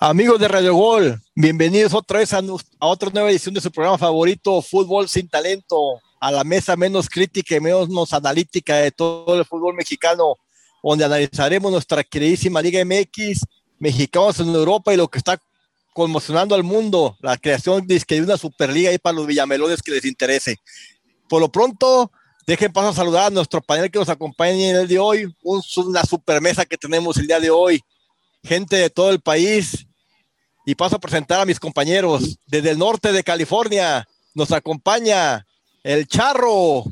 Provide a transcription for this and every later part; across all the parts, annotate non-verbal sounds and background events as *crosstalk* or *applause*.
Amigos de Radio Gol, bienvenidos otra vez a, otra nueva edición de su programa favorito, Fútbol sin Talento, a la mesa menos crítica y menos analítica de todo el fútbol mexicano, donde analizaremos nuestra queridísima Liga MX, mexicanos en Europa y lo que está conmocionando al mundo, la creación de una Superliga ahí para los villamelones que les interese. Por lo pronto, dejen paso a saludar a nuestro panel que nos acompaña en el día de hoy, una super mesa que tenemos el día de hoy, gente de todo el país, y paso a presentar a mis compañeros. Desde el norte de California nos acompaña el Charro.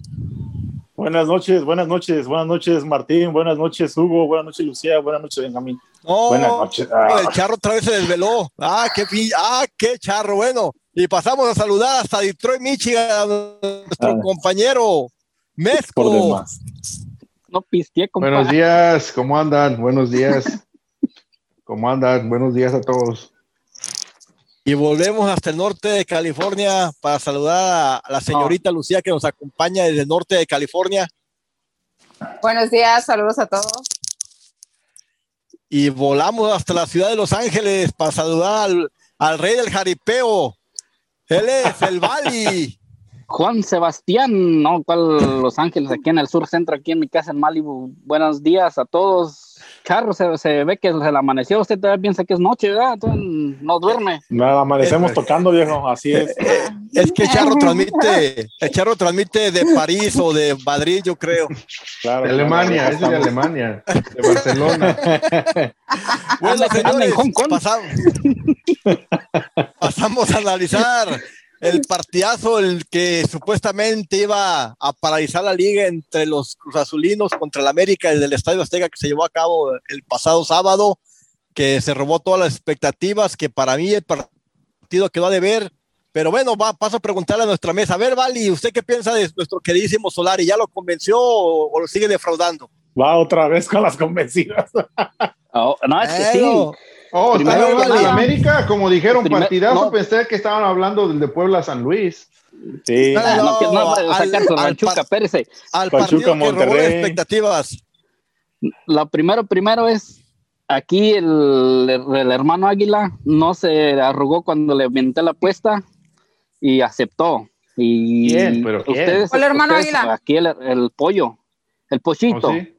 Buenas noches, buenas noches, buenas noches Martín, buenas noches Hugo, buenas noches Lucía, buenas noches Benjamín. buenas noches. Ah. El Charro otra vez se desveló. Ah, qué, ah, qué Charro. Bueno, y pasamos a saludar hasta Detroit, Michigan, a nuestro ah. compañero Mezco. No pisteé, Buenos días, ¿cómo andan? Buenos días. *laughs* ¿Cómo andan? Buenos días a todos. Y volvemos hasta el norte de California para saludar a la señorita Lucía que nos acompaña desde el norte de California. Buenos días, saludos a todos. Y volamos hasta la ciudad de Los Ángeles para saludar al, rey del jaripeo. Él es el Bali. *laughs* Juan Sebastián, ¿no? ¿Cuál Los Ángeles? Aquí en el sur centro, aquí en mi casa en Malibu. Buenos días a todos. Charro, se, ve que se le amaneció. Usted todavía piensa que es noche, ¿verdad? no duerme. Nada, amanecemos tocando, viejo. Así es. Es que Charro transmite, el Charro transmite de París o de Madrid, yo creo. Claro, de Alemania, es de Alemania, de Barcelona. bueno, señores, pasamos, pasamos a analizar el *laughs* partidazo, el que supuestamente iba a paralizar la liga entre los Cruz Azulinos contra el América desde el Estadio Azteca que se llevó a cabo el pasado sábado, que se robó todas las expectativas, que para mí el partido quedó a deber. Pero bueno, va, paso a preguntarle a nuestra mesa. A ver, Vali, ¿usted qué piensa de nuestro queridísimo Solari? ¿Ya lo convenció o, lo sigue defraudando? Va otra vez con las convencidas. *laughs* Oh, no, es que sí Oh, Primero, de América, como dijeron, partidazo, pensé que estaban hablando del de Puebla San Luis. Sí, no, no, no, no al, sacar su Ranchuca, espérese. Al Pachuca, Monterrey. expectativas. Lo primero, primero es aquí el, el, hermano Águila no se arrugó cuando le inventé la apuesta y aceptó. Y ¿Quién? ¿Pero ustedes, el hermano Águila? Aquí el, el pollo, el pochito. ¿Oh, sí?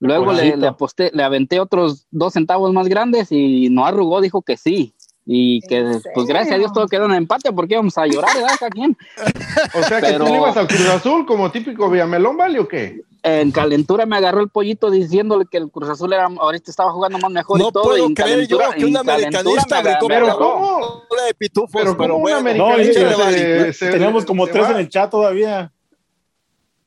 Luego le, le, aposté, le aventé otros dos centavos más grandes y no arrugó, dijo que sí. Y que, pues gracias a Dios todo quedó en empate porque íbamos a llorar, ¿verdad? ¿A quién? *laughs* O sea, que tú le ibas al Cruz Azul como típico Villamelón, ¿vale o qué? En calentura me agarró el pollito diciéndole que el Cruz Azul era, ahorita estaba jugando más mejor no y todo. No puedo creer yo que un americanista Pero ¿cómo? de pitufos, pero, pero un americanista no, tenemos como tres en el chat todavía.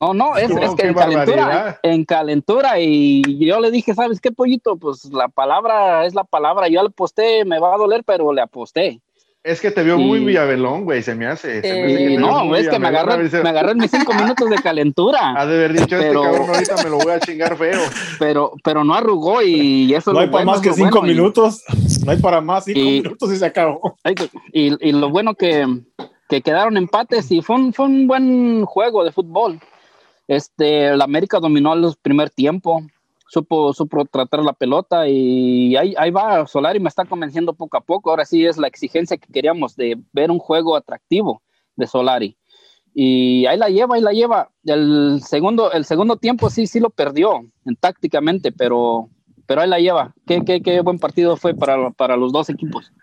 No, no, *laughs* es, que en calentura, en calentura, y yo le dije, ¿sabes qué, pollito? Pues la palabra es la palabra, yo le aposté, me va a doler, pero le aposté. Es que te vio muy Villavellón, güey, se me hace. no, es que me agarró, me agarró en mis cinco minutos de calentura. *laughs* Ha de haber dicho este pero, este cabrón, ahorita me lo voy a chingar feo. *laughs* Pero, pero no arrugó y eso No hay para más que cinco minutos, no hay para más cinco minutos y se acabó. Y, y lo bueno que, que quedaron empates y fue un, fue un buen juego de fútbol. Este, la América dominó el primer tiempo, supo, supo tratar la pelota y ahí, ahí va, Solari me está convenciendo poco a poco. Ahora sí es la exigencia que queríamos de ver un juego atractivo de Solari. Y ahí la lleva, ahí la lleva. El segundo, el segundo tiempo sí, sí lo perdió en, tácticamente, pero, pero ahí la lleva. Qué, qué, qué buen partido fue para, para los dos equipos.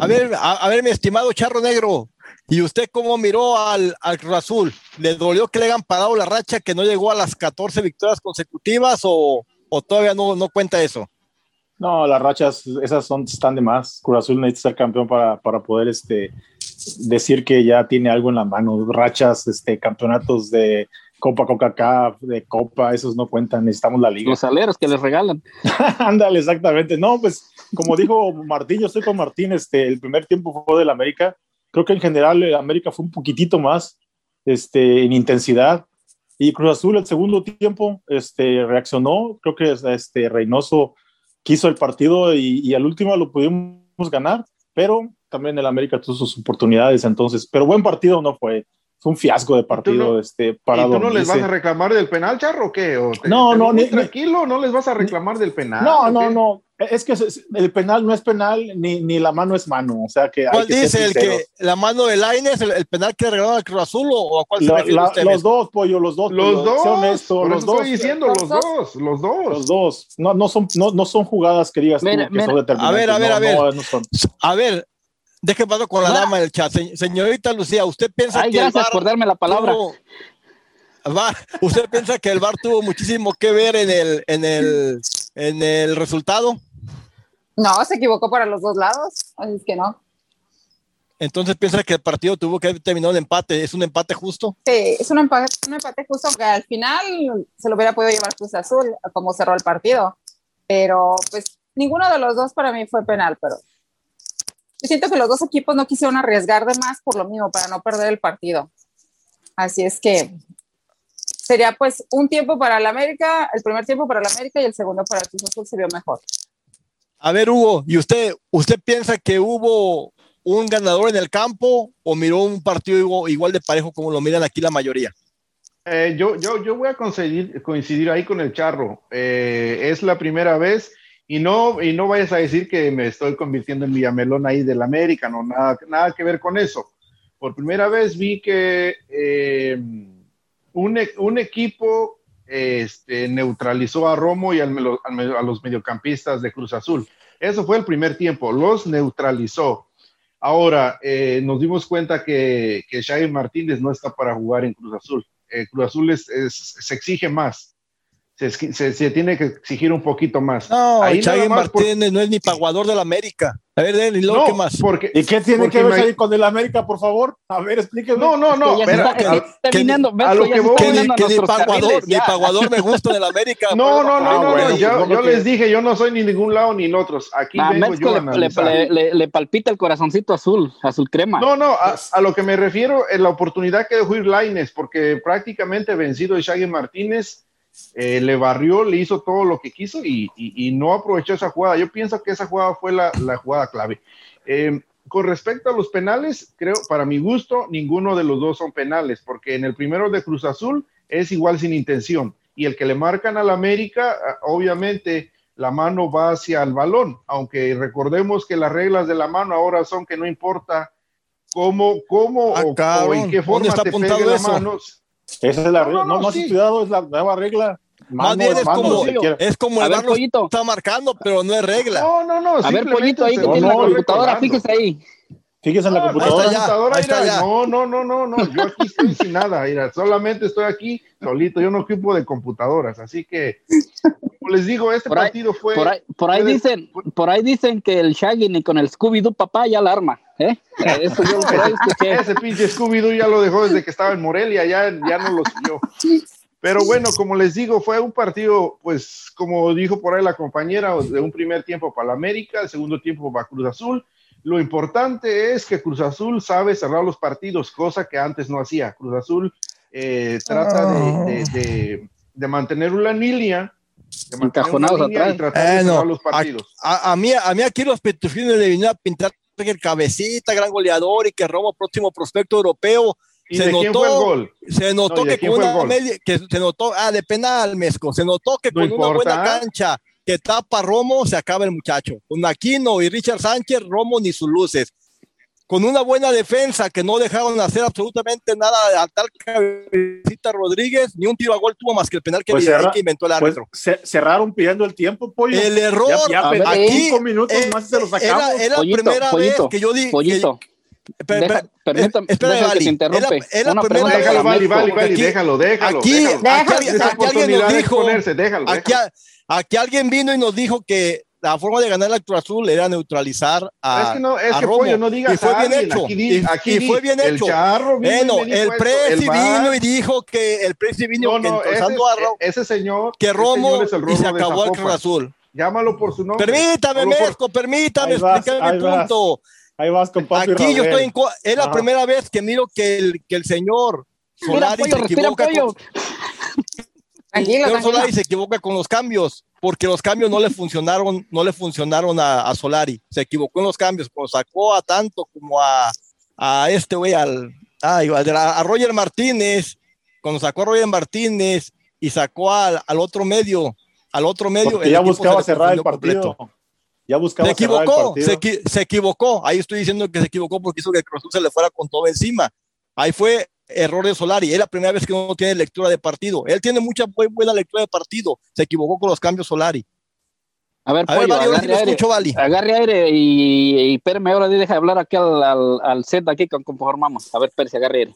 A ver, a, ver, mi estimado Charro Negro, ¿y usted cómo miró al, al Cruz Azul? ¿Le dolió que le hayan parado la racha que no llegó a las 14 victorias consecutivas o, o todavía no, no cuenta eso? No, las rachas, esas son, están de más. Cruz Azul necesita ser campeón para, para poder este, decir que ya tiene algo en la mano. Rachas, este, campeonatos de Copa Coca-Cola, de Copa, esos no cuentan, necesitamos la liga. Los aleros que les regalan. *laughs* Ándale, exactamente. No, pues como dijo Martín, yo estoy con Martín, este, el primer tiempo fue del América. Creo que en general el América fue un poquitito más este, en intensidad. Y Cruz Azul el segundo tiempo este, reaccionó. Creo que este, Reynoso quiso el partido y, y al último lo pudimos ganar, pero también el América tuvo sus oportunidades entonces. Pero buen partido no fue fue un fiasco de partido no, este parado. ¿Y tú no les vas a reclamar del penal, Charro, o qué? no, no, ni, tranquilo, no les vas a reclamar del penal. No, no, no. Es que el penal no es penal ni, ni la mano es mano, o sea que. ¿Cuál dice el que la mano de Laines, el, el penal que regalaron al Cruz Azul o, a cuál se refiere usted? Los dos, pollo, los dos. Los dos. Honesto, los dos. Estoy diciendo los dos, los dos. Los dos. No, no, son, no, no son jugadas que digas mira, tú que son determinantes. A ver, a ver, a ver. a ver, deje paso con la dama del chat. señorita Lucía, ¿usted piensa Ay, que gracias el bar por darme la palabra. ¿Usted piensa que el VAR tuvo muchísimo que ver en el, en el, en el resultado? No, se equivocó para los dos lados, así es que no. Entonces piensa que el partido tuvo que terminar en empate, ¿es un empate justo? Sí, es un empate, un empate justo, aunque al final se lo hubiera podido llevar Cruz Azul, como cerró el partido. Pero pues ninguno de los dos para mí fue penal, pero yo siento que los dos equipos no quisieron arriesgar de más por lo mismo, para no perder el partido. Así es que sería pues un tiempo para el América, el primer tiempo para el América y el segundo para el Cruz Azul se vio mejor. A ver, Hugo, ¿y usted, usted piensa que hubo un ganador en el campo o miró un partido igual de parejo como lo miran aquí la mayoría? Eh, yo, yo, yo voy a coincidir, ahí con el charro. Eh, es la primera vez y no, y no vayas a decir que me estoy convirtiendo en Villamelón ahí del América, no, nada, nada que ver con eso. Por primera vez vi que eh, un, un, equipo este, neutralizó a Romo y a los mediocampistas de Cruz Azul. Eso fue el primer tiempo, los neutralizó. Ahora, eh, nos dimos cuenta que, que Martínez no está para jugar en Cruz Azul. Eh, Cruz Azul se exige más se, tiene que exigir un poquito más. No, Ahí Martínez no es ni paguador del América. A ver, ¿y luego qué más? Porque, ¿Y qué tiene que ver ahí con el América, por favor? A ver, explíqueme. No, no, no. a, lo que voy, que, ni, paguador, ni paguador me gusta del América. No, no, no, no, ah, yo, les dije, yo no soy ni ningún lado ni en otros. Aquí vengo yo a le, le, palpita el corazoncito azul, azul crema. No, no, a, lo que me refiero es la oportunidad que dejó ir Laines, porque prácticamente vencido de Shaggy Martínez eh, le barrió, le hizo todo lo que quiso y, no aprovechó esa jugada. Yo pienso que esa jugada fue la, jugada clave. Eh, con respecto a los penales, creo, para mi gusto, ninguno de los dos son penales, porque en el primero de Cruz Azul es igual sin intención. Y el que le marcan al América, ah, obviamente la mano va hacia el balón, aunque recordemos que las reglas de la mano ahora son que no importa cómo, cómo ah, o, en qué forma te pegue la mano, esa es la regla. No, no, no, estudiado, es la nueva regla. Más bien es, como, es como el bar está marcando, pero no es regla. No, no, no. A ver, pollito, ahí que tiene la computadora, fíjese ahí. Fíjese en la computadora. No, no, no, no, no. Yo aquí estoy sin nada. Mira, solamente estoy aquí solito. Yo no ocupo de computadoras. Así que, como les digo, este partido fue. Por ahí, por ahí dicen, por ahí dicen que el Shaggy ni con el Scooby-Doo papá ya la arma. ¿Eh? Eso yo *laughs* Ese pinche Scooby-Doo ya lo dejó desde que estaba en Morelia. Ya, ya no lo siguió. Pero bueno, como les digo, fue un partido, pues, como dijo por ahí la compañera, de un primer tiempo para la América, el segundo tiempo para Cruz Azul lo importante es que Cruz Azul sabe cerrar los partidos, cosa que antes no hacía. Cruz Azul eh, trata de, de, mantener una línea encajonados atrás. Y tratar de cerrar los partidos. A, mí, a mí aquí los petufines le vinieron a pintar que el cabecita, gran goleador y que roba próximo prospecto europeo. se notó, Se notó que con una media, que se notó, ah, de penal, Mesco, se notó que con una buena cancha que tapa Romo, se acaba el muchacho. Con Aquino y Richard Sánchez, Romo ni sus luces. Con una buena defensa que no dejaron hacer absolutamente nada a tal cabecita Rodríguez, ni un tiro a gol tuvo más que el penal que, pues que inventó el pues árbitro. cerraron pidiendo el tiempo, pollo. El error, ya, aquí, cinco minutos eh, más se los sacamos. Era, la primera vez que yo dije. Pollito. Permítame, espera, que se interrumpe. Es la primera déjalo, vale, vale, vale, déjalo, déjalo. Aquí, déjalo, aquí, aquí alguien nos dijo, déjalo, aquí, Aquí alguien vino y nos dijo que la forma de ganar la Cruz Azul era neutralizar a, es que no, es que Pollo, no digas y fue bien hecho. aquí, aquí, y, fue bien hecho. bueno el Presi vino y dijo que el Presi vino no, no, ese, a Romo, ese señor que Romo, y se acabó el Cruz Azul. Llámalo por su nombre. Permítame Mesco permítame explicar mi punto. Ahí vas con Papi aquí yo estoy en es la primera vez que miro que el, que el señor Solari se equivoca con, *laughs* Tranquilo, Solari se equivoca con los cambios, porque los cambios no le funcionaron, no le funcionaron a, Solari. Se equivocó en los cambios, cuando sacó a tanto como a, a este güey, al, a, Roger Martínez, cuando sacó a Roger Martínez y sacó al, al otro medio, al otro medio. ya buscaba cerrar el partido. Ya buscaba se equivocó, se, se, equivocó. Ahí estoy diciendo que se equivocó porque hizo que el Cruz se le fuera con todo encima. Ahí fue error de Solari. Es la primera vez que no tiene lectura de partido. Él tiene mucha buena lectura de partido. Se equivocó con los cambios Solari. A ver, Pollo, agarre, aire, escucho, agarre aire y, y ahora deja de hablar aquí al, al, set de aquí con conformamos. A ver, Pérez, agarre aire.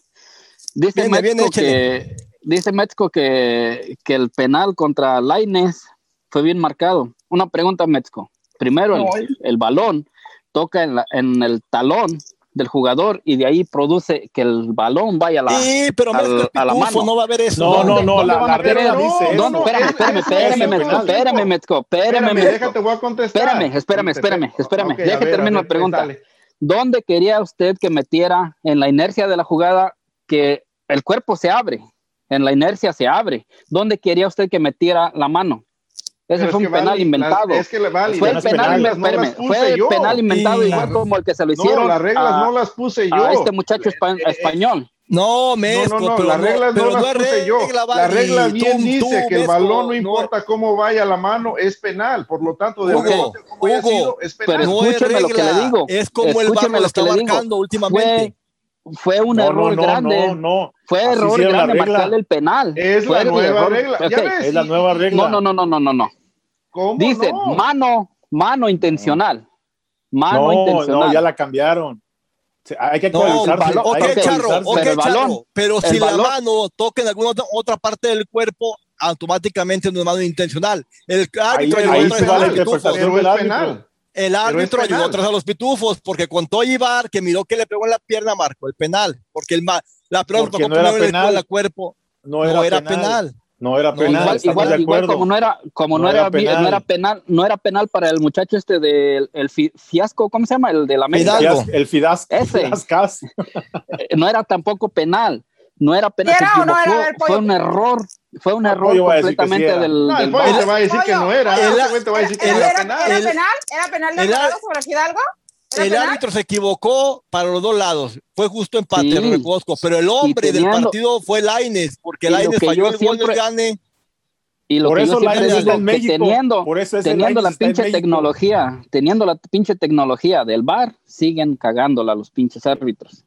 Dice México que, dice México que, que, el penal contra Laines fue bien marcado. Una pregunta, México. Primero, el, el balón toca en, la, en el talón del jugador y de ahí produce que el balón vaya a la, sí, pero al, a la mano. No va a haber eso. No, no, no, la, la regla dice no, espérame, espérame, espérame, espérame, Metzko, espérame, Déjate, voy a contestar. Espérame, espérame, espérame, espérame. Okay, Deje terminar la pregunta. ¿Dónde quería usted que metiera en la inercia de la jugada que el cuerpo se abre? En la inercia se abre. ¿Dónde quería usted que metiera la mano? Ese fue un penal inventado. es que le vale, fue el penal, espérame, fue el penal inventado igual como el que se lo hicieron. No, las reglas no las puse yo. A este muchacho español. No, Mesco, no, no, pero las reglas no, las puse yo. La regla bien tú, dice tú, que el balón no importa cómo vaya la mano, es penal. Por lo tanto, de Hugo, como Hugo, sido, es penal. Pero escúcheme lo que le digo. Es como el VAR lo está marcando últimamente. Fue, un no, error no, grande. No, no, Fue error grande marcarle el penal. Es fue la nueva regla. ¿Ya okay. ves? Es la nueva regla. No, no, no, no, no, no. ¿Cómo Dice no? mano, mano intencional. Mano no, intencional. no, ya la cambiaron. Hay que No, actualizarse. ok, que Charro, actualizarse. ok, Pero Charro, balón, pero si la balón- mano toca en alguna otra, otra parte del cuerpo, automáticamente no es mano intencional. El árbitro Ahí- ahí se vale penal. El árbitro ayudó atrás a los pitufos, porque contó Ibar que miró que le pegó en la pierna, marcó el penal, porque el la pelota tocó no era el cuerpo, No no era, penal. No era No, penal. igual, igual, de igual como no era como no, No era, penal. no era penal no era penal para el muchacho este del el fi- fiasco cómo se llama el de la América Fidalgo. Fidas- el Fidas, Ese. Fidascas. Eh, no era tampoco penal no era penal ¿Sí se era o no era? A Pollo. fue un error fue un No, error completamente sí del, No, el del VAR. te va a decir que no era. El- te va a decir que ¿Era, era era- penal. era El- penal? ¿Era penal de el- Alvarado sobre Fidalgo? ¿Era El penal? árbitro se equivocó para los dos lados. Fue justo empate, Sí. reconozco. Pero el hombre del teniendo- partido fue Laines, porque Laines falló el gol del siempre- gane. y lo Por que eso yo siempre Lainez digo está en que México. teniendo Por eso teniendo la pinche tecnología teniendo la pinche tecnología del VAR siguen cagándola los pinches árbitros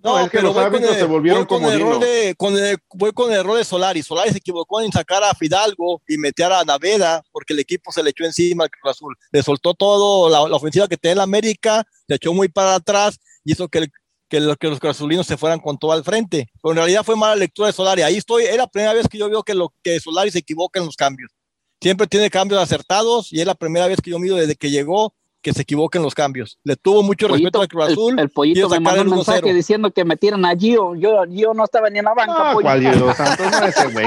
No, es que pero los con árbitros el, se volvieron voy con como Dino. de, con el- voy con el error de Solari. Solari se equivocó en sacar a Fidalgo y meter a Naveda porque el equipo se le echó encima al Cruz Azul. Le soltó todo la, la ofensiva que tenía el América, se echó muy para atrás y hizo que, el- que, lo- que los se fueran con todo al frente. Pero en realidad fue mala lectura de Solari. Ahí estoy, es la primera vez que yo veo que, lo, que Solari se equivoca en los cambios. Siempre tiene cambios acertados y es la primera vez que yo mido desde que llegó que se equivoca en los cambios. Le tuvo mucho respeto al Cruz el- Azul. el, pollito me mandó un mensaje 1-0. diciendo que metieran a Gio yo Gio no estaba ni en la banca No, cuál *laughs* Santos, no ese güey.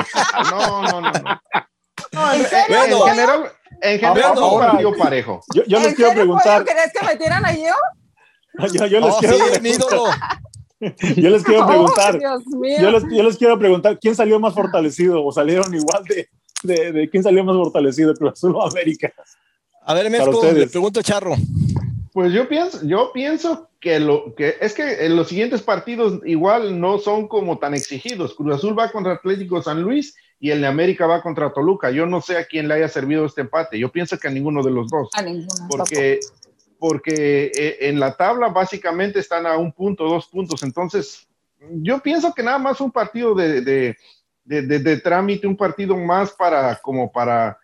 No, no, no. no. No, en, general, en general partido parejo. Yo, yo les ¿En quiero serio, preguntar. ¿Querés que metieran a Gio? *laughs* Yo, yo les Oh, quiero sí, mi ídolo. *laughs* yo les quiero Oh, preguntar. Dios mío. Yo les, yo les quiero preguntar, ¿quién salió más fortalecido o salieron igual de, de, de quién salió más fortalecido, Cruz Azul o América? A ver, Mesco, le pregunto a Charro. Pues yo pienso, yo pienso que lo que es que en los siguientes partidos igual no son como tan exigidos. Cruz Azul va contra Atlético San Luis y el de América va contra Toluca. Yo no sé a quién le haya servido este empate. Yo pienso que a ninguno de los dos. A ninguno. porque, porque eh, en la tabla básicamente están a un punto, dos puntos. Entonces, yo pienso que nada más un partido de, de, de, de- de trámite, un partido más para, como para,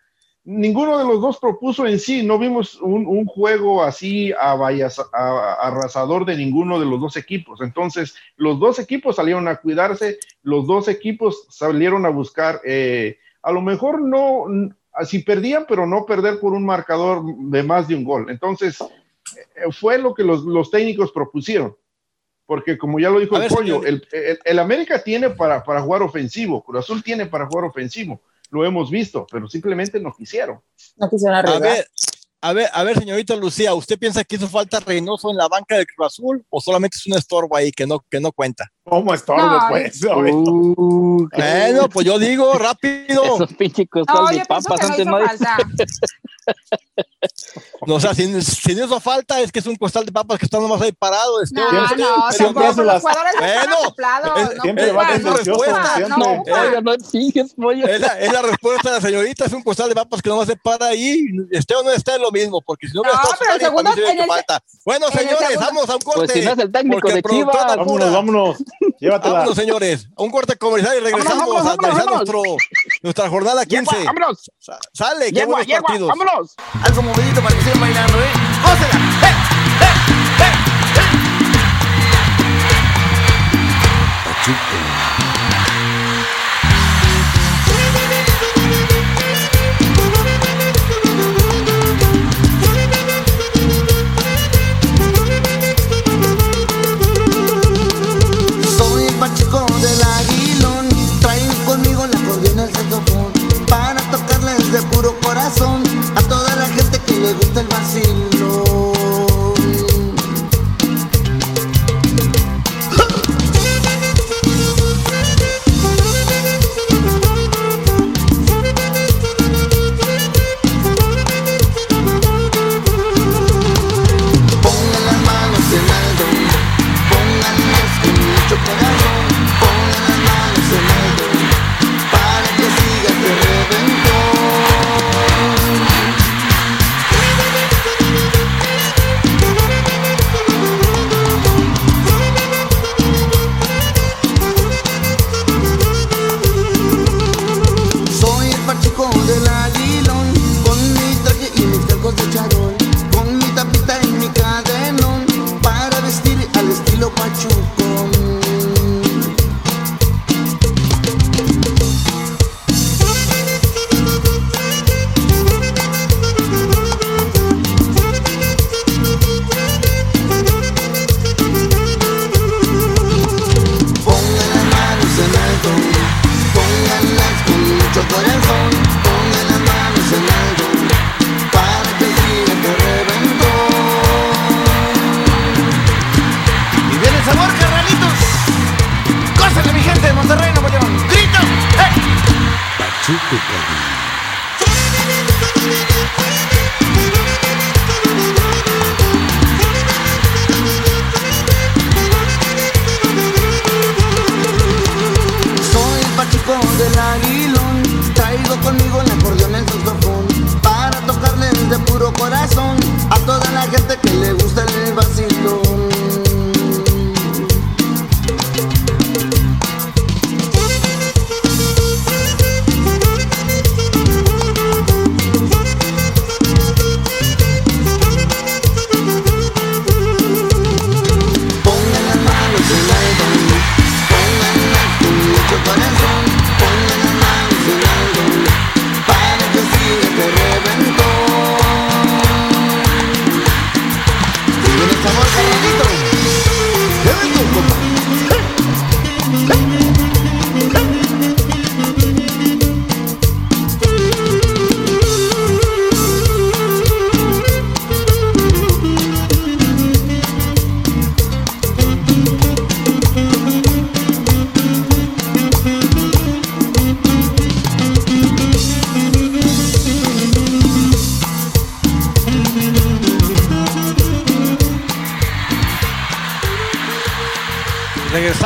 ninguno de los dos propuso en sí, no vimos un, un juego así a- arrasador de ninguno de los dos equipos. Entonces, los dos equipos salieron a cuidarse, los dos equipos salieron a buscar, eh, a lo mejor no, si perdían, pero no perder por un marcador de más de un gol. Entonces, eh, fue lo que los, los técnicos propusieron. Porque como ya lo dijo A el ver, pollo, el- el América tiene para, para jugar ofensivo, Cruz Azul tiene para jugar ofensivo, lo hemos visto, pero simplemente no quisieron. No quisieron A arriesgar. ver, a ver, a ver, señorita Lucía, ¿usted piensa que hizo falta Reynoso en la banca del Cruz Azul o solamente es un estorbo ahí que no, que no cuenta? ¿Cómo estorbo, No, pues? Uh, Bueno, pues yo digo rápido. Esos pinches No, costal yo de papas que no antes no. No, *laughs* *laughs* o sea, si, si no hizo falta, es que es un costal de papas que está nomás ahí parado. Este, No, este, no, este, tampoco. Los las- jugadores Bueno, acoplados. es- no va ocupan, no. Oiga, no. Es la, es la respuesta de la señorita, es un costal de papas que nomás se para ahí. Esté o no esté es lo mismo, porque si no No, estado pero el segundo- en el falta. Bueno, señores, segundo- vamos a un corte. Pues si no es el técnico porque de Chivas. Vámonos, vámonos. Llévatela. Vámonos, señores. A un corte comercial y regresamos Vámonos, vámonos, a analizar vámonos. nuestro, nuestra jornada 15. Yegua, vámonos. Sa- Sale, qué Yegua, buenos yegua, partidos. vámonos. Algo movidito para que sigan bailando, ¿eh? ¡Gócela! ¡Eh! ¡Eh! ¡Eh! Soy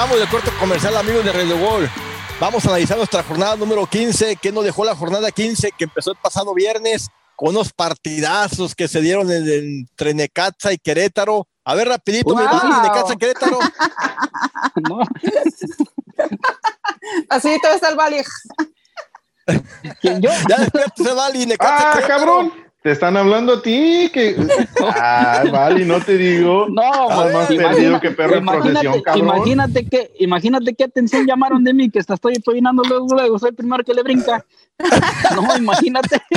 Regresamos del corte comercial, amigos de Radio Gol. Vamos a analizar nuestra jornada número 15. ¿Qué nos dejó la jornada 15 que empezó el pasado viernes con unos partidazos que se dieron en- entre Necaxa y Querétaro? A ver, rapidito, mi Wow. Vali, Necaxa Querétaro. *laughs* No, *laughs* Así todo está el Bali. ¿quién yo? Ya despierta ese Vali, Necaxa ¡Ah, Querétaro. cabrón! Te están hablando a ti. Que... Ah, *laughs* vale, no te digo. No, Estás más imagina- perdido que perro en imagínate, procesión, cabrón. imagínate que, imagínate qué atención llamaron de mí, que hasta estoy peinando luego, luego, soy el primero que le brinca. *laughs* No, imagínate. *laughs*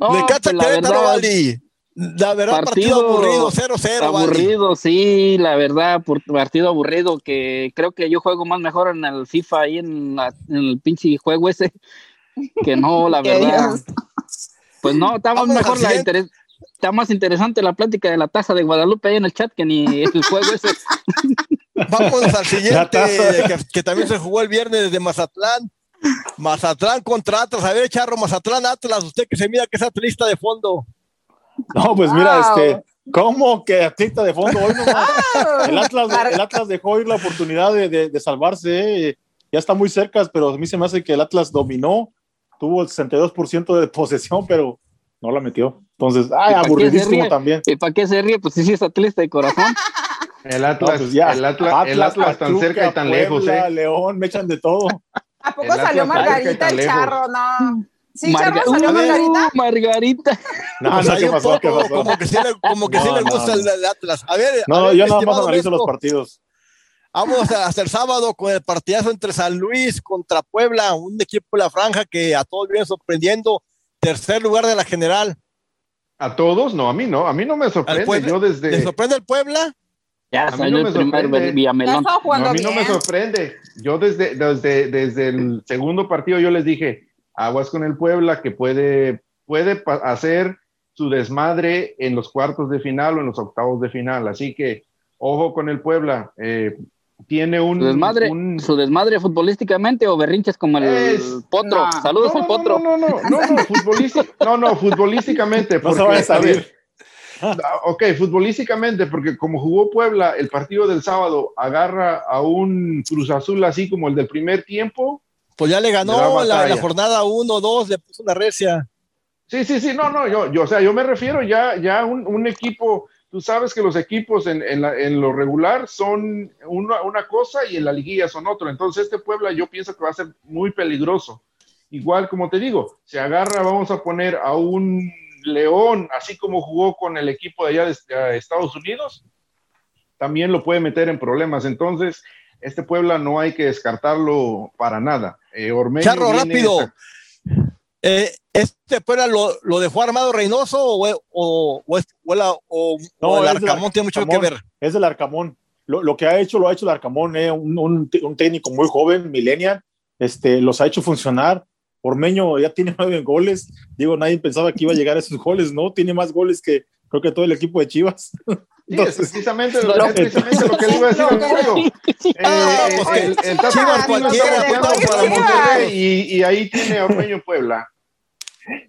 No, Necaxa pues, la verdad, Vali. La verdad, partido, Partido aburrido, 0-0, Vali. Aburrido, sí, la verdad, por partido aburrido, que creo que yo juego más mejor en el FIFA ahí en, la- en el pinche juego ese, que no, *laughs* la verdad. Pues no, está más mejor la está interesante la plática de la taza de Guadalupe ahí en el chat que ni el juego ese. *laughs* Vámonos al siguiente, que, que también se jugó el viernes desde Mazatlán. Mazatlán contra Atlas. A ver, Charro, Mazatlán, Atlas, usted que se mira que es atlista de fondo. No, pues mira, Wow. este, ¿cómo que atleta de fondo hoy nomás? El Atlas, el Atlas dejó ir la oportunidad de, de- de salvarse, eh. ya está muy cerca, pero a mí se me hace que el Atlas dominó, tuvo el 62% de posesión, pero no la metió. Entonces, ay, ¿Y para qué se aburridísimo también. ¿Y para qué se ríe? Pues sí, sí es atlista de corazón. *laughs* El Atlas, No, pues ya. el Atlas, el Atlas tan cerca y tan lejos, ¿eh? León, me echan de todo. ¿A poco El salió Margarita el charro? No. Sí, Marga- charro salió Uh, Margarita. Margarita. No, no, ¿qué pasó? ¿Qué pasó? Como que sí le, como que sí No, le no, gusta no. el, el Atlas. A ver, a No, ver, yo nada más analizo los partidos. Vamos a- hasta el sábado con el partidazo entre San Luis contra Puebla, un equipo de la franja que a todos viene sorprendiendo. Tercer lugar de la general. A todos, no, a mí no, a mí no me sorprende. Puebla- Yo ¿Le desde. sorprende el Puebla? Ya A mí salió no me el primer Villamelón. No, a mí no me sorprende. Yo desde, desde, desde el segundo partido yo les dije, aguas con el Puebla que puede, puede hacer su desmadre en los cuartos de final o en los octavos de final. Así que ojo con el Puebla. Eh, tiene un... Su desmadre, un- su desmadre futbolísticamente o berrinches como el Es- potro. Saludos no, al no, potro. No, no, no, no, no, *laughs* no, no, futbolísticamente. No se porque, a a salir. Ah, Ok, futbolísticamente, porque como jugó Puebla el partido del sábado, agarra a un Cruz Azul así como el del primer tiempo. Pues ya le ganó la, la jornada 1, 2, le puso una recia. Sí, sí, sí, no, no, yo, yo o sea, yo me refiero ya, ya un, un equipo, tú sabes que los equipos en, en, la- en lo regular son una, una cosa y en la liguilla son otro. Entonces, este Puebla yo pienso que va a ser muy peligroso. Igual, como te digo, se agarra, vamos a poner a un León, así como jugó con el equipo de allá de Estados Unidos, también lo puede meter en problemas. Entonces, este Puebla no hay que descartarlo para nada. Eh, Ormeño Charro, rápido. Eh, ¿Este Puebla lo, lo dejó armado Reynoso o, o, o, o la- o- No, el Arcamón tiene mucho que ver? Es del Arcamón. Lo, lo que ha hecho, lo ha hecho el Arcamón, eh, un, un- un técnico muy joven, millennial, este, los ha hecho funcionar. Ormeño ya tiene *laughs* nueve goles. Digo, nadie pensaba que iba a llegar a esos goles, ¿no? Tiene más goles que creo que todo el equipo de Chivas. *laughs* Sí, es Entonces, precisamente, Lo- lo, es precisamente lo que le iba a decir al pollo. Eh, el- el Tata cualquiera, para Monterrey y, y ahí tiene a Ormeño Puebla.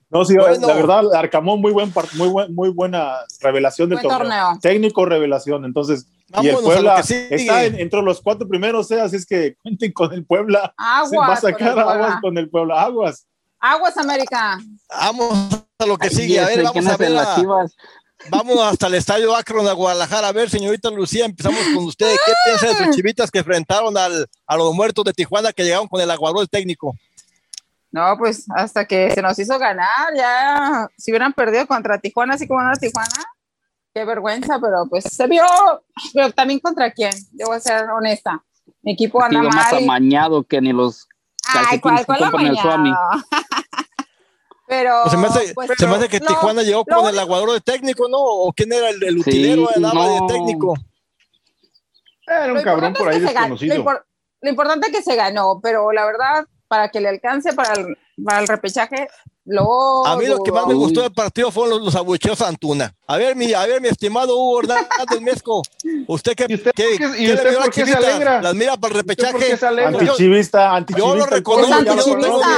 no, sí, Bueno. la verdad, el Arcamón, muy, buen, muy, buen, muy buena revelación del Buen torneo. torneo. Técnico revelación. Entonces, y el Vámonos a lo Puebla está en- entre los cuatro primeros, eh, así es que cuenten con el Puebla. Se va a Aguas. con sacar el aguas con el Puebla, aguas. Aguas, América. Vamos a lo que Ay, sigue. A ver, vamos ¿quién a ver. a- Chivas? Vamos hasta el estadio Akron de Guadalajara. A ver, señorita Lucía, empezamos con usted. ¿Qué *laughs* piensa de sus chivitas que enfrentaron al, a los muertos de Tijuana que llegaron con el aguarol técnico? No, pues hasta que se nos hizo ganar, ya si hubieran perdido contra Tijuana, así como no Tijuana, qué vergüenza, pero pues se vio, pero también contra quién, debo ser honesta. Mi equipo anda más mal. y- amañado que ni los Ay, ¿cuál, que cuál amañado? *laughs* Pero Pues se me hace, pues, se me hace que lo- Tijuana llegó lo con el aguador de técnico, ¿no? ¿O quién era el, el utilero Sí, el no. de técnico? Era lo un cabrón por es ahí que se ganó. Lo, desconocido. impor- lo importante es que se ganó, pero la verdad, para que le alcance para el, para el repechaje, lo A mí lo que más me gustó del partido fueron los, los abucheos a Antuna. A ver, mi, a ver, mi estimado Hugo Hernández Mesco, ¿usted qué, ¿Y usted qué- qué- y usted por qué se alegra? ¿Las mira para el ¿Usted por qué repechaje? Antichivista, antichivista. Yo lo reconozco, Es lo yo no tengo conoce.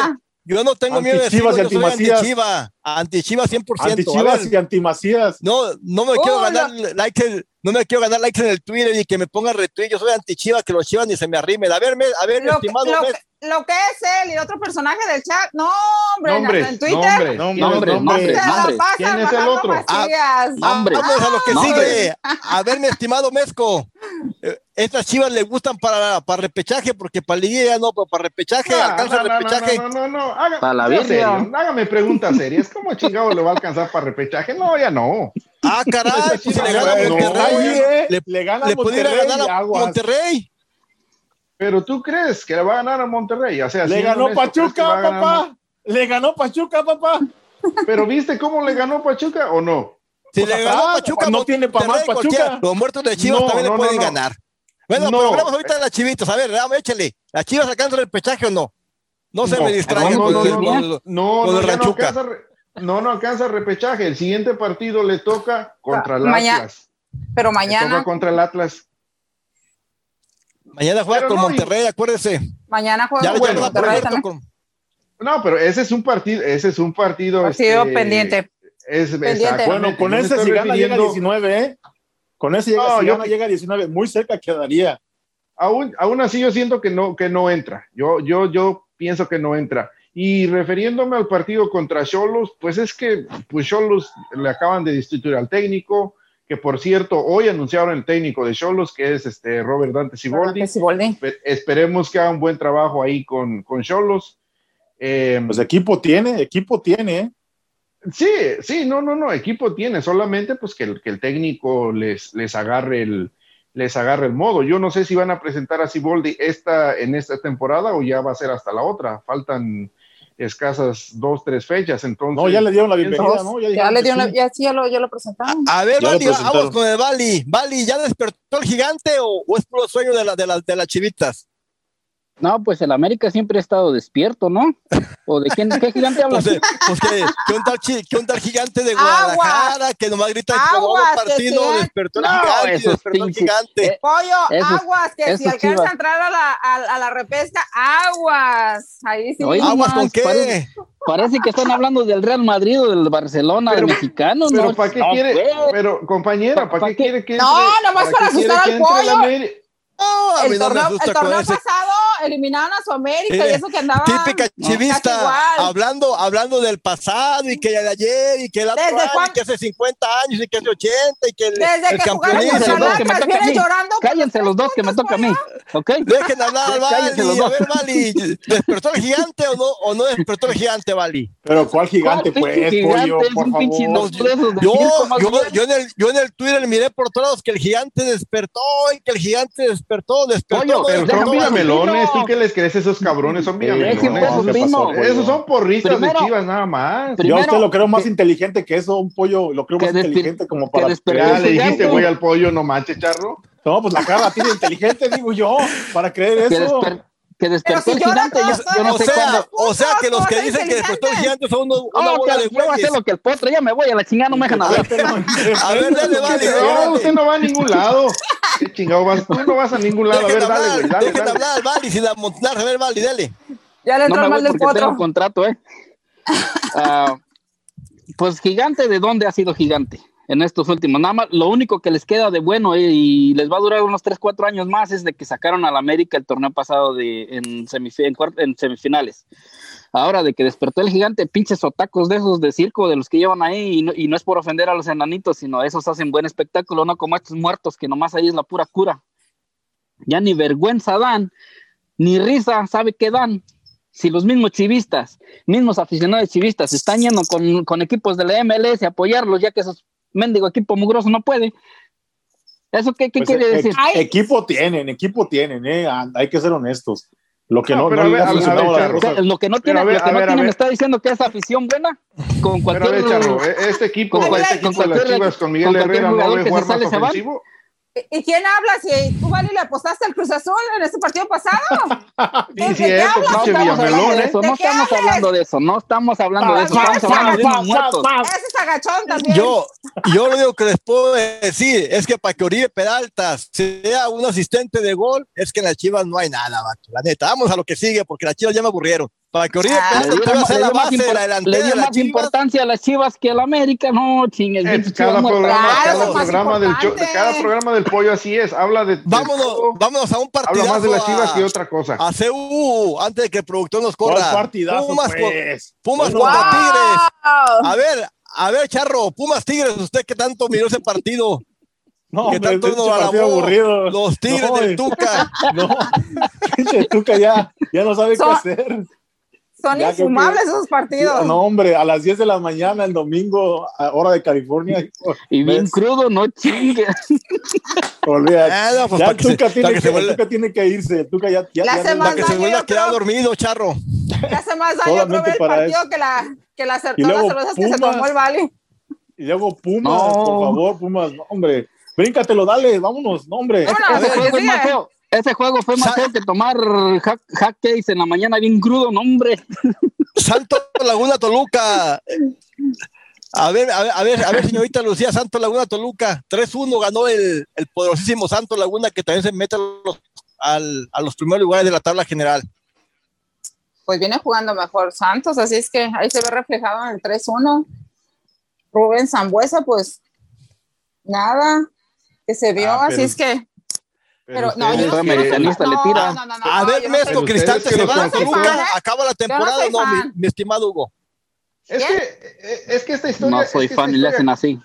Yo no tengo miedo de Antichivas decirlo, y yo soy antichiva, antichiva 100%. A Antichivas y antimacías. no, no me quiero ganar likes, en- no me quiero ganar likes en el Twitter y que me pongan retweet. Yo soy antichiva, que los chivas ni se me arrimen. A ver, a ver, mi Lo estimado lo, Mes- que, lo que es él y el otro personaje del chat, no, hombre, en- Nombres, en Twitter. nombres. ¿Quién no, es- Nombres, nombre. Se nombres, la nombres. pasan ¿Quién es el otro? pastillas. Nombres. Vamos a lo que sigue. A ver, mi estimado Mesco. eh, Estas chivas le gustan para, para repechaje, porque para liguilla no, pero para repechaje, Ah, alcanza el no, no, repechaje. No, no, no, no, haga- Para la vida. serio, hágame preguntas serias. ¿Cómo chingado le va a alcanzar para repechaje? No, ya no. Ah, caray, *laughs* pues si le gana Bueno, Monterrey, eh, le, le gana le pudiera ganar a aguas. Monterrey. Pero tú crees que le va a ganar a Monterrey. O sea, Le ganó honesto, ¿crees que Pachuca, papá. Le ganó Pachuca, papá. Pero ¿viste cómo le ganó Pachuca o no? Si Pues le ganó Pachuca, no tiene pa' Monterrey, más Pachuca. Los muertos de Chivas No, también no, le pueden no. ganar. Bueno, No. pero hablamos ahorita de las chivitas. A ver, dame, échale. ¿Las chivas alcanzan el repechaje o no? No se No, me distraigan no, con, no, no, no. No, alcanza, no, no alcanza repechaje. El siguiente partido le toca contra el Atlas. Pero Le toca mañana, contra el Atlas. Mañana juega Pero con no, Monterrey, acuérdese. Mañana juega Ya, con bueno, Monterrey con- No, pero ese es un partido, ese es un partido. Partido este, pendiente. Es, Pendiente. exactamente. Bueno, con ese si gana llega a refiriendo- 19, ¿eh? Con ese llega, No, si yo- gana llega a 19, muy cerca quedaría. aún, aún así yo siento que no, que no entra. Yo, yo, yo pienso que no entra. Y refiriéndome al partido contra Cholos, pues es que pues Cholos le acaban de destituir al técnico, que por cierto, hoy anunciaron el técnico de Cholos, que es este Robert Dante Siboldi. Esperemos que haga un buen trabajo ahí con, con Cholos. Eh, Pues equipo tiene, equipo tiene, ¿eh? Sí, sí, no, no, no, equipo tiene, solamente pues que el, que el técnico les, les agarre el les agarre el modo. Yo no sé si van a presentar a Siboldi esta, en esta temporada o ya va a ser hasta la otra. Faltan escasas dos, tres fechas, entonces... No, ya le dieron la bienvenida, ¿no? Ya le una- sí. ya sí, ya lo, ya lo presentaron. A ver, vamos con el Bali. Bali, ¿ya despertó el gigante o, o es puro sueño de, la, de, la- de las chivitas? No, pues el América siempre ha estado despierto, ¿no? ¿O de quién, qué gigante hablas? Pues, eh, pues que, que un tal, que un tal gigante de Guadalajara que nomás grita hago que partido, despertó el No, gigante, esos despertó el gigante. eh, Pollo, Esos- aguas, que si alcanza chivas. a entrar a la, a, a la repesca, aguas. Ahí sí. Oye, ¿Aguas con qué? parece- Parece que están hablando del Real Madrid o del Barcelona, Pero- del mexicano, Pero ¿no? ¿para qué No, quiere? pues. Pero compañera, ¿para ¿Pa' qué qué? quiere que No, nomás para quiere asustar al entre el pollo. Ameri- No, a mí el no me torneo, asusta el con torneo ese. pasado eliminaron a su América Eh, y eso que andaba. Típica chivista, hablando, hablando del pasado y que de ayer y que el otro ¿Desde año, y que hace 50 años y que hace 80 y que el, Desde el que contra los dos, que me toca a viene mí. Cállense los dos que me toca a mí, ¿ok? Dejen hablar al *laughs* Cállense los Bali. A ver, Bali, ¿despertó el gigante o no, o no despertó el gigante, Bali? Pero ¿cuál gigante, ¿Cuál pues, pollo, por un pinche favor? Yo, yo, yo, en el, yo en el Twitter miré por todos lados que el gigante despertó y que el gigante despertó, despertó. Pollo, no Pero despertó, son Pino. ¿tú qué les crees a esos cabrones? Son Dejen villamelones. pesos, ¿qué Pino. pasó, pollo? Esos son porristas Primero- de chivas nada más. Yo a usted lo creo más que- inteligente que eso, un pollo, lo creo más inteligente como para... Ya le dijiste, voy al pollo, no manches, charro. No, pues la cara tiene inteligente, digo yo, para creer eso. Que despertó si el no gigante, yo, yo no o, sé sea, cuándo. o sea que los que ¿Cómo dicen que despertó el gigante son unos- una Oh, bola de que yo voy a hacer lo que el potro, ya me voy a la chingada, no me dejan hablar. *laughs* A ver, dale, Bali, No, dale. usted no va a ningún lado. ¿Qué chingado vas? Tú no vas a ningún lado. A ver, dale, hablar, güey, dale, dale. hablar al Bali sin amontonarse. A ver, Bali, dale. Ya le No entró el mal del porque tengo contrato, ¿eh? *laughs* Ah, pues gigante, ¿de dónde ha sido gigante? En estos últimos, nada más, lo único que les queda de bueno eh, y les va a durar unos 3, 4 años más es de que sacaron al América el torneo pasado de, en, semifinales. Ahora de que despertó el gigante, pinches otacos de esos de circo, de los que llevan ahí, y no, y no es por ofender a los enanitos, sino esos hacen buen espectáculo, no como estos muertos que nomás ahí es la pura cura. Ya ni vergüenza dan, ni risa sabe qué dan. Si los mismos chivistas, mismos aficionados chivistas están yendo con, con equipos de la MLS a apoyarlos, ya que esos mendigo equipo mugroso no puede. ¿Eso qué, qué Pues, quiere e- decir? Equipo tienen, equipo tienen, eh, hay que ser honestos. Lo que No, no, no ver, ver. Lo que no tiene, ver, lo que no tienen ver. está diciendo que es afición buena con cualquier Charro, eh, este equipo, con este con equipo de las cualquier- Chivas con Miguel con Herrera no jugador ve que se jugar más sale, se va. ofensivo. ¿Y- ¿Y quién habla? Si tú, Vali, le apostaste al Cruz Azul en este partido pasado. *laughs* Sí, ¿De qué cierto, hablas? No pinche estamos hablando de ¿eh? eso, ¿De no qué estamos hablando de eso, no estamos hablando de eso, estamos hablando de unos muertos. Ese es agachón también. Yo, yo lo único que les puedo decir es que para que Oribe Peralta sea un asistente de gol, es que en las Chivas no hay nada, macho. La neta, vamos a lo que sigue, porque las Chivas ya me aburrieron. Para que Oribe Ah. Le Peralta dio, pueda más- ser le la dio más de la le delantera dio de más Chivas. importancia a las Chivas que al América, no chingues. Es cada programa, cada programa del cho- cada programa del pollo así es, habla de, de Vámonos, todo, vámonos a un partidazo. habla más de las Chivas a- que otra cosa. A CU, antes de que el productor nos ¿Cuál corra. partidazo, Pumas, pues? Pumas Bueno, contra ¡Wow! Tigres. A ver, a ver, Charro, Pumas Tigres, usted que tanto miró ese partido. No, que tanto nos alabó. aburrido. Los Tigres No, del. Tuca. *laughs* No, *laughs* pinche Tuca ya, ya no sabe Son- qué hacer. Son Ya infumables que- esos partidos. No, hombre, a las 10 de la mañana, el domingo, a hora de California. *laughs* Y bien ¿ves? crudo, no chingues. *laughs* Olvídate. Ah, no, pues ya el Tuca, tiene el tiene que irse. El Tuca ya, ya, ya- semana- para que se vuelva a quedar dormido, Charro. Le hace más daño creo, el para partido eso. que la que la Y todas las luego cervezas que se Pumas. tomó el Vali. Y luego Pumas, No. por favor, Pumas, no, hombre. Bríncatelo, dale, vámonos, no, hombre. Vámonos. Ese más sigue. feo. Ese juego fue más Sa- que tomar hack, hack case en la mañana bien crudo, no hombre. Santo Laguna Toluca. A ver, a ver, a ver, a ver, señorita Lucía, Santo Laguna Toluca. 3-1 ganó el, el poderosísimo Santo Laguna que también se mete a los, al- a los primeros lugares de la tabla general. Pues viene jugando mejor Santos, así es que ahí se ve reflejado en el 3-1. Rubén Zambuesa, pues nada, que se vio, Ah, así es que. Pero, yo no, yo no americanista, le No, tira. no, no, no, a no, ver, Mesco, soy- que se va. Toluca, acaba la temporada, no, mi, mi estimado Hugo. Es que, eh, es que esta historia. No es soy que esta fan y le hacen así.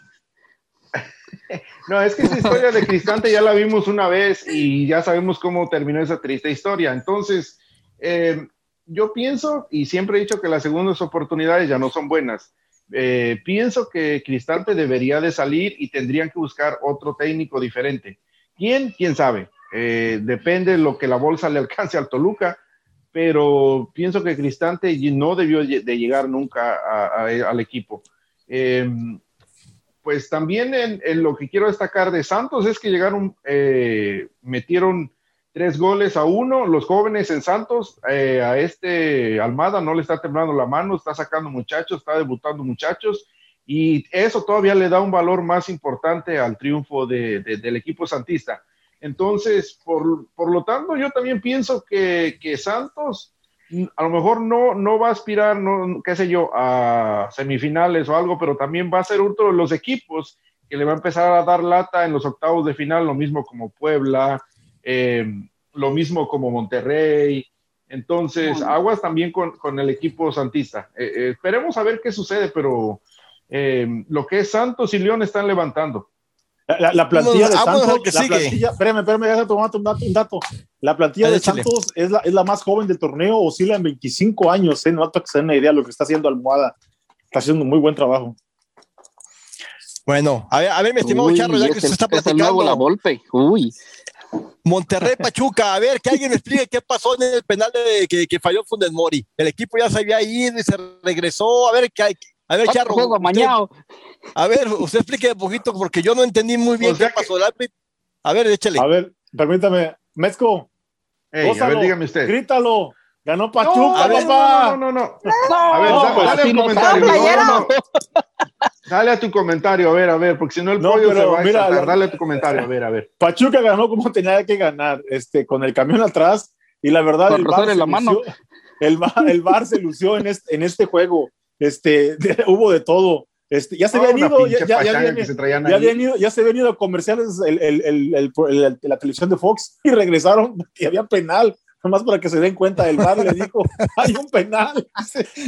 *laughs* No, es que esa historia de Cristante ya la vimos una vez y ya sabemos cómo terminó esa triste historia. Entonces, eh, yo pienso, y siempre he dicho que las segundas oportunidades ya no son buenas. Eh, pienso que Cristante debería de salir y tendrían que buscar otro técnico diferente. ¿Quién? ¿Quién sabe? Eh, depende de lo que la bolsa le alcance al Toluca, pero pienso que Cristante no debió de llegar nunca al equipo. Eh, pues también en, en lo que quiero destacar de Santos es que llegaron, eh, metieron tres goles a uno, los jóvenes en Santos, eh, a este Almada no le está temblando la mano, está sacando muchachos, está debutando muchachos, y eso todavía le da un valor más importante al triunfo de- de- del equipo santista. Entonces, por, por lo tanto, yo también pienso que, que Santos mm, a lo mejor no, no va a aspirar, no, qué sé yo, a semifinales o algo, pero también va a ser otro de los equipos que le va a empezar a dar lata en los octavos de final, lo mismo como Puebla, eh, lo mismo como Monterrey. Entonces, aguas también con, con el equipo santista. Eh, eh, esperemos a ver qué sucede, pero eh, lo que es Santos y León están levantando. La, la- la plantilla de vámonos Santos, que la sigue. plantilla, espérame, espérame, déjame tomar un dato, un dato. La plantilla Dale, de. Santos es la, es la más joven del torneo, oscila en 25 años, ¿eh? no hay que se den una idea de lo que está haciendo Almohada. Está haciendo un muy buen trabajo. Bueno, a ver, a ver, mi estimado Uy, Charro, ya que se está nuevo La platicando. Volpe. Uy. Monterrey *laughs* Pachuca, a ver, que alguien me explique qué pasó en el penal de, que, que falló Funes Mori. El equipo ya se había ido y se regresó. A ver, qué hay. A ver, Charro. juego a ver, usted explique un poquito porque yo no entendí muy bien O sea qué pasó. El árbitro- A ver, échale. A ver, permítame, Mezco, Ey, a ver, dígame usted. grítalo. Ganó Pachuca, a papá. no, no, no, no. A ver, No, da- pues, dale así un comentario. está, No, playero. no, no. Dale a tu comentario, a ver, a ver, porque si no el No, pollo se va a mira, exaltar. la- Dale a tu comentario, a ver, a ver. Pachuca ganó como tenía que ganar, este, con el camión atrás, y la verdad, Con el la mano. lució, el, VAR se lució en este, en este juego. Este, *laughs* hubo de todo. Este, ya se habían ido, ya, se habían ido, ya se habían ido comerciales el, el, el, el- el- la televisión de Fox *laughs* y regresaron y había penal. Nomás para que se den cuenta, el bar le dijo, *laughs* hay un penal.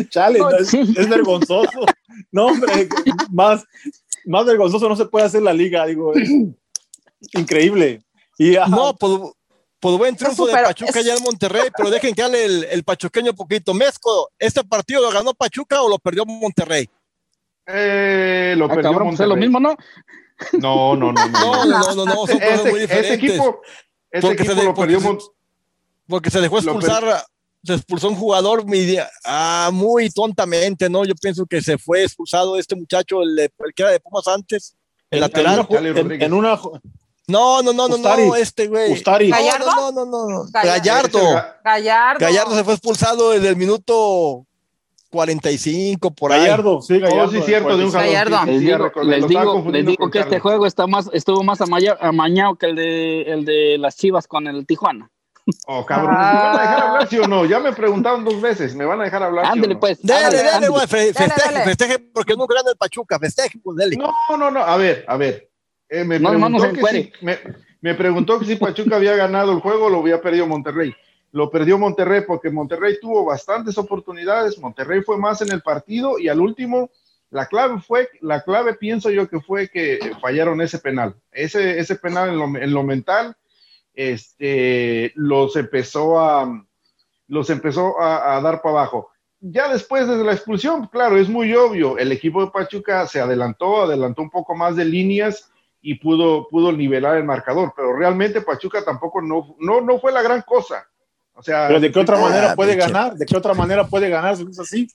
Chale, no, es, Sí. es vergonzoso. No, hombre, más, más vergonzoso no se puede hacer la liga, digo, es increíble. Y No, pues, pues buen triunfo de Pachuca es- ya en Monterrey, pero dejen que hable el, el pachuqueño poquito. Mezco, ¿este partido lo ganó Pachuca o lo perdió Monterrey? Eh, lo Ah, perdió cabrón, pues es Monterrey. lo mismo, ¿no? No, no, no, no. No, no, no, no, son cosas muy Ese, ese diferentes. equipo, ese Porque equipo lo perdió porque Mon- Porque se dejó expulsar, se expulsó un jugador muy, ah, muy tontamente, ¿no? Yo pienso que se fue expulsado este muchacho, el, que era de Pumas antes, el en, lateral. en una No, no, no, no, Ustari. no, este güey. Ustari. ¿Gallardo? No, no, no, no. Gallardo. Gallardo. Gallardo. Gallardo se fue expulsado desde el minuto 45 por ahí. Gallardo, sí, Gallardo. Oh, sí, cierto, de un. Gallardo. Sí, sí, Les sí, digo, les digo, les que este juego está más, estuvo más amaya- amañado que el de, el de las Chivas con el Tijuana. Oh, cabrón, Ah. ¿me van a dejar hablar, sí o no? Ya me preguntaron dos veces, ¿me van a dejar hablar? sí Ándale, no? pues. Dale, dale, güey, festeje, dale. festeje, porque nunca gana el Pachuca, festeje, pues dale. No, no, no, a ver, a ver. Eh, me, No, no, no preguntó que si, me, me preguntó que si Pachuca había ganado el juego o lo había perdido Monterrey. Lo perdió Monterrey porque Monterrey tuvo bastantes oportunidades. Monterrey fue más en el partido y al último, la clave fue, la clave pienso yo que fue que fallaron ese penal. Ese, ese penal en lo, en lo mental, este, los empezó a, los empezó a, a dar para abajo. Ya después de la expulsión, claro, es muy obvio, el equipo de Pachuca se adelantó, adelantó un poco más de líneas y pudo, pudo nivelar el marcador, pero realmente Pachuca tampoco no, no, no fue la gran cosa. O sea, Pero de qué otra Ah, manera puede pinche. ganar, de qué otra manera puede ganar si no es así.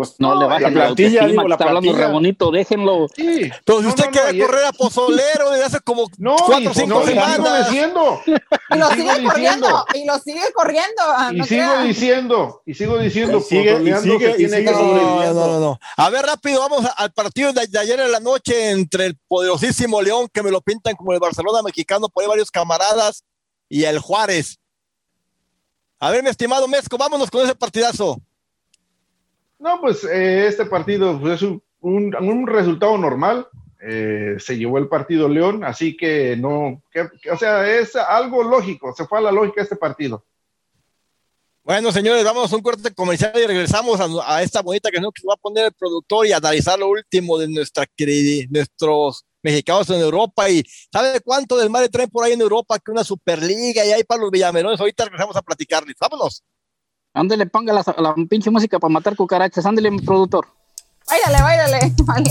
Pues No, le bajen la plantilla, digo, la está hablando plantilla. re bonito, déjenlo. sí. Pero si No, usted no, quiere no, correr a Pozolero desde hace como *laughs* No, cuatro o y, cinco no, semanas. diciendo, Y lo sigue sigo corriendo. diciendo, Y lo sigue corriendo. ah, y no sigo crean. diciendo, y sigo diciendo, Y sigue, y sigue, que y tiene sigue que No, no, no, no. A ver, rápido, vamos a- al partido de, de ayer en la noche entre el poderosísimo León, que me lo pintan como el Barcelona mexicano, por ahí varios camaradas, y el Juárez. A ver, mi estimado Mezco, vámonos con ese partidazo. No, pues eh, este partido pues, es un, un- resultado normal. Eh, se llevó el partido León, así que no, que- o sea, es algo lógico, se fue a la lógica este partido. Bueno, señores, vamos a un corte comercial y regresamos a, esta bonita que va a poner el productor y analizar lo último de nuestra nuestros mexicanos en Europa. Y ¿sabe cuánto del mar traen por ahí en Europa? Que una superliga y hay para los villamelones. Ahorita regresamos a platicarles. Vámonos. Ándale, ponga la, pinche música para matar cucarachas. Ándale, mi productor. Báilale, báilale. *laughs* Vale.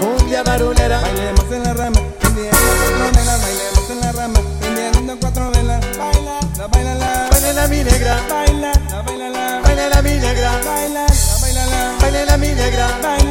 La cumbia barulera. Bailemos en la rama, prendiendo cuatro velas, bailemos en la rama, prendiendo cuatro velas, baila, la baila la, Baila la mi negra, baila, la baila la, baila la mi negra, baila, la baila la, baila la mi negra, baila, la baila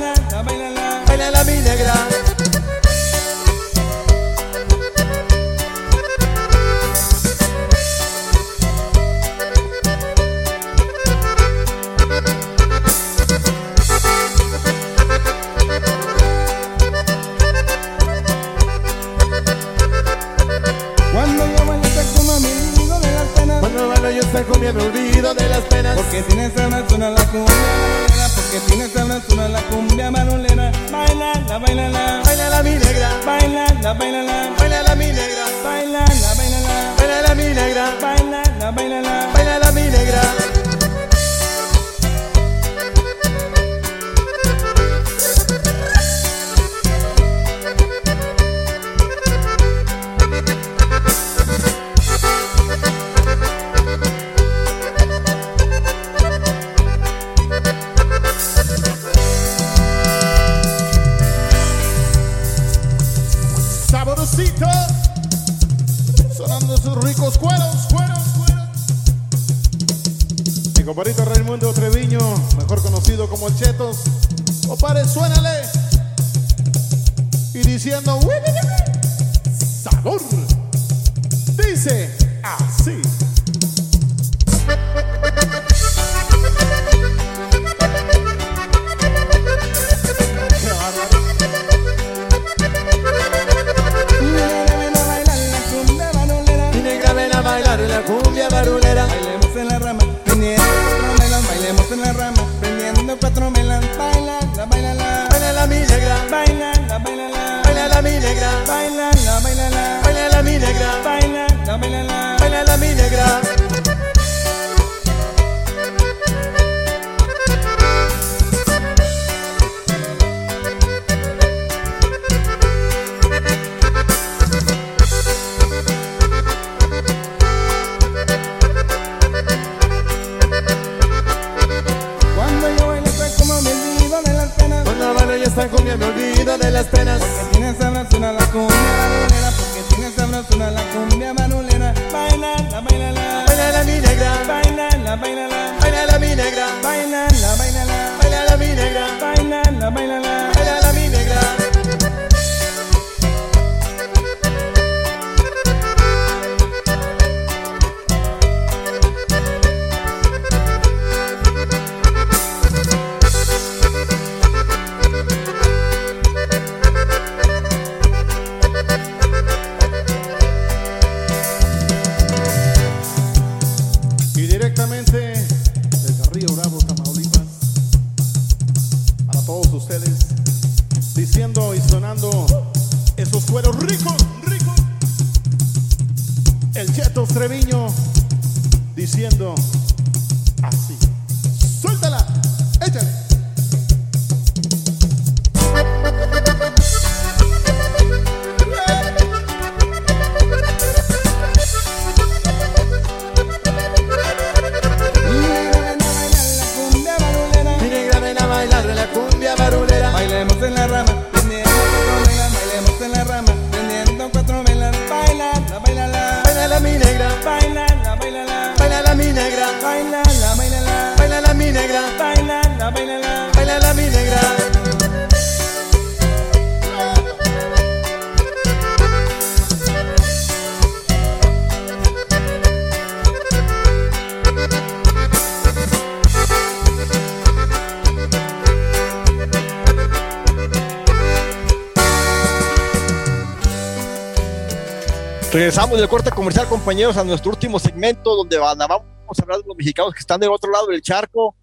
comiendo me olvido de las penas. porque tienes sabrosura la cumbia marulera, porque tienes sabrosura la cumbia marulera, baila, la baila la, Baila la mi negra, baila, la baila la, baila la mi negra, baila, la baila la, baila la mi negra, baila, la baila la. baila la mi negra. Saborosito, sonando sus ricos cueros, cueros, cueros. Mi compadrito Raimundo Treviño, mejor conocido como Chetos. Opare, suénale. Y diciendo, sabor. Dice directamente desde Río Bravo, Regresamos del corte comercial, compañeros, a nuestro último segmento donde vamos a hablar de los mexicanos que están del otro lado del charco,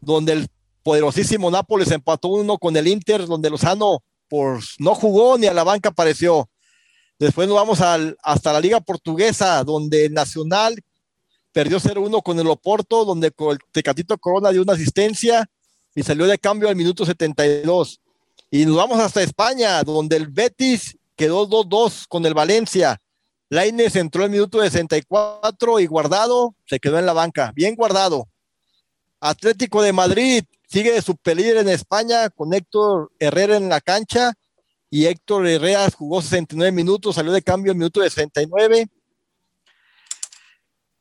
donde el poderosísimo Nápoles empató uno con el Inter, donde Lozano por, no jugó ni a la banca apareció. Después nos vamos al- hasta la Liga Portuguesa, donde el Nacional perdió 0-1 con el Oporto, donde el Tecatito Corona dio una asistencia y salió de cambio al minuto 72. Y nos vamos hasta España, donde el Betis quedó 2-2 con el Valencia. Lainez entró al minuto 64 y guardado se quedó en la banca, bien guardado. Atlético de Madrid sigue de superlíder en España con Héctor Herrera en la cancha y Héctor Herrera jugó 69 minutos, salió de cambio al minuto de 69.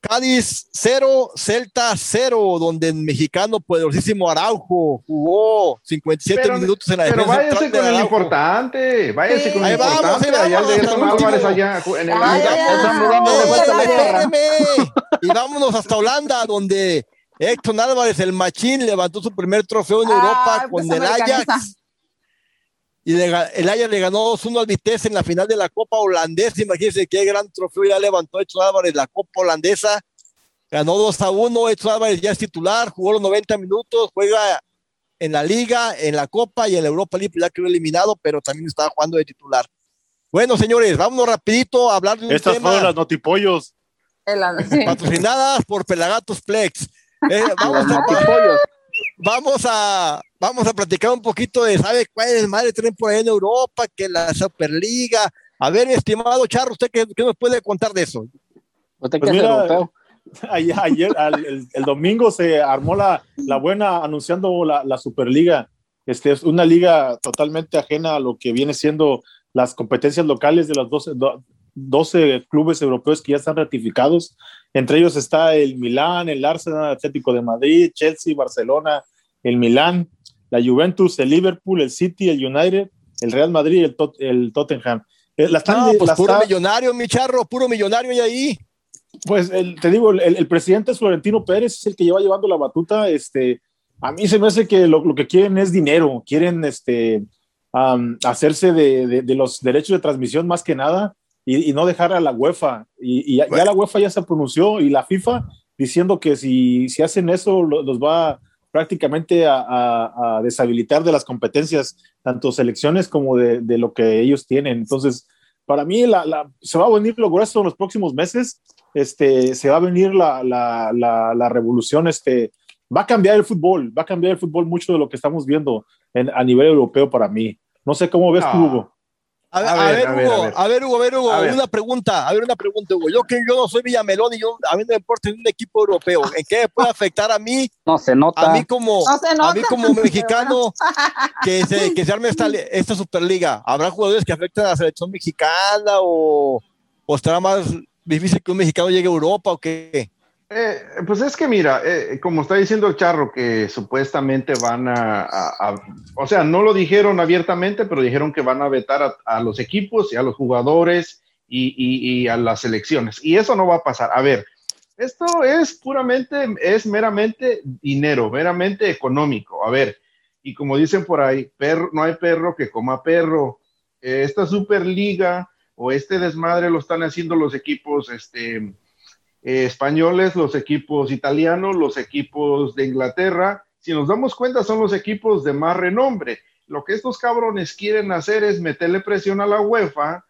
Cádiz 0, Celta 0, donde el mexicano poderosísimo Araujo jugó 57 Pero- minutos en la Pero defensa váyase central de con el Araujo. importante, váyase Sí. con Ahí el vamos, importante, ahí allá vamos, el. Álvarez allá en el Ay, ay. Y vámonos hasta Holanda, donde Héctor Álvarez, el machín, levantó su primer trofeo en Ay, Europa pues, con el. Ajax. Y le el Ajax le ganó 2-1 al Vitesse en la final de la Copa Holandesa. Imagínense qué gran trofeo ya levantó Héctor Álvarez, la Copa Holandesa. Ganó 2-1. Héctor Álvarez ya es titular, jugó los 90 minutos, juega en la Liga, en la Copa y en la Europa League, ya quedó eliminado, pero también estaba jugando de titular. Bueno, señores, vámonos rapidito a hablar de un Estas tema fueron las notipollos. El- sí. patrocinadas por Pelagatos Plex. Eh, *laughs* vamos, a, matipollos. Vamos, a, vamos a platicar un poquito de, ¿sabe cuál es el madre tienen por ahí en Europa? Que la Superliga. A ver, estimado Charro, ¿usted qué, qué nos puede contar de eso? Usted Pues que es mira. *laughs* Ayer, ayer, al- el, el domingo se armó la, la buena anunciando la, la Superliga. Este es una liga totalmente ajena a lo que viene siendo las competencias locales de los 12, do- 12 clubes europeos que ya están ratificados. Entre ellos está el Milán, el Arsenal, Atlético de Madrid, Chelsea, Barcelona, el Milán, la Juventus, el Liverpool, el City, el United, el Real Madrid y el, Tot- el Tottenham. Eh, la están- No, pues la puro está- millonario, mi Charro, puro millonario y ahí. pues el- te digo, el, el presidente es Florentino Pérez, es el que lleva llevando la batuta. Este, a mí se me hace que lo, lo que quieren es dinero, quieren este, hacerse de, de- de los derechos de transmisión más que nada y, y no dejar a la UEFA. Y, y ya, ya la UEFA ya se pronunció y la FIFA diciendo que si, si hacen eso lo- los va prácticamente a, a- a deshabilitar de las competencias, tanto selecciones como de, de lo que ellos tienen. Entonces, para mí la- la- se va a venir lo grueso en los próximos meses este, se va a venir la, la, revolución, este, va a cambiar el fútbol, va a cambiar el fútbol mucho de lo que estamos viendo en- a nivel europeo para mí. No sé cómo ves tú, No. Hugo. A ver, A a ver, a ver, Hugo, a ver. a ver, Hugo, a ver, Hugo, A ver. una pregunta, a ver, una pregunta, Hugo. Yo que yo no soy Villamelón y yo, a mí no me importa en un equipo europeo. ¿En qué me puede *laughs* afectar a mí? No se A nota. mí como, No se a nota. mí como mexicano que se, que se arme esta, esta Superliga, ¿habrá jugadores que afecten a la selección mexicana o, o estará más difícil que un mexicano llegue a Europa o qué? Eh, pues es que mira, eh, como está diciendo el charro, que supuestamente van a, o sea, no lo dijeron abiertamente, pero dijeron que van a vetar a, los equipos y a los jugadores y a las selecciones. Y eso no va a pasar. A ver, esto es puramente, es meramente dinero, meramente económico. A ver, y como dicen por ahí, perro, no hay perro que coma perro. Eh, esta Superliga o este desmadre lo están haciendo los equipos, este eh, españoles, los equipos italianos, los equipos de Inglaterra. Si nos damos cuenta, son los equipos de más renombre. Lo que estos cabrones quieren hacer es meterle presión a la UEFA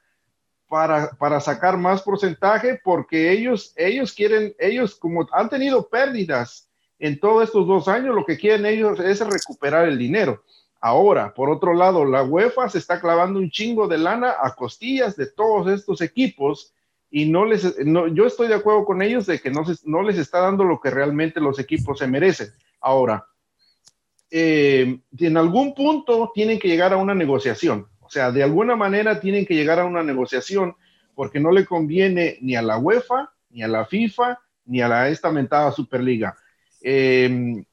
para, para sacar más porcentaje, porque ellos, ellos quieren, ellos como han tenido pérdidas en todos estos dos años, lo que quieren ellos es recuperar el dinero. Ahora, por otro lado, la UEFA se está clavando un chingo de lana a costillas de todos estos equipos y no les, no, yo estoy de acuerdo con ellos de que no, se- no les está dando lo que realmente los equipos se merecen. Ahora, eh, en algún punto tienen que llegar a una negociación, o sea, de alguna manera tienen que llegar a una negociación porque no le conviene ni a la UEFA, ni a la FIFA, ni a la esta mentada Superliga. Eh,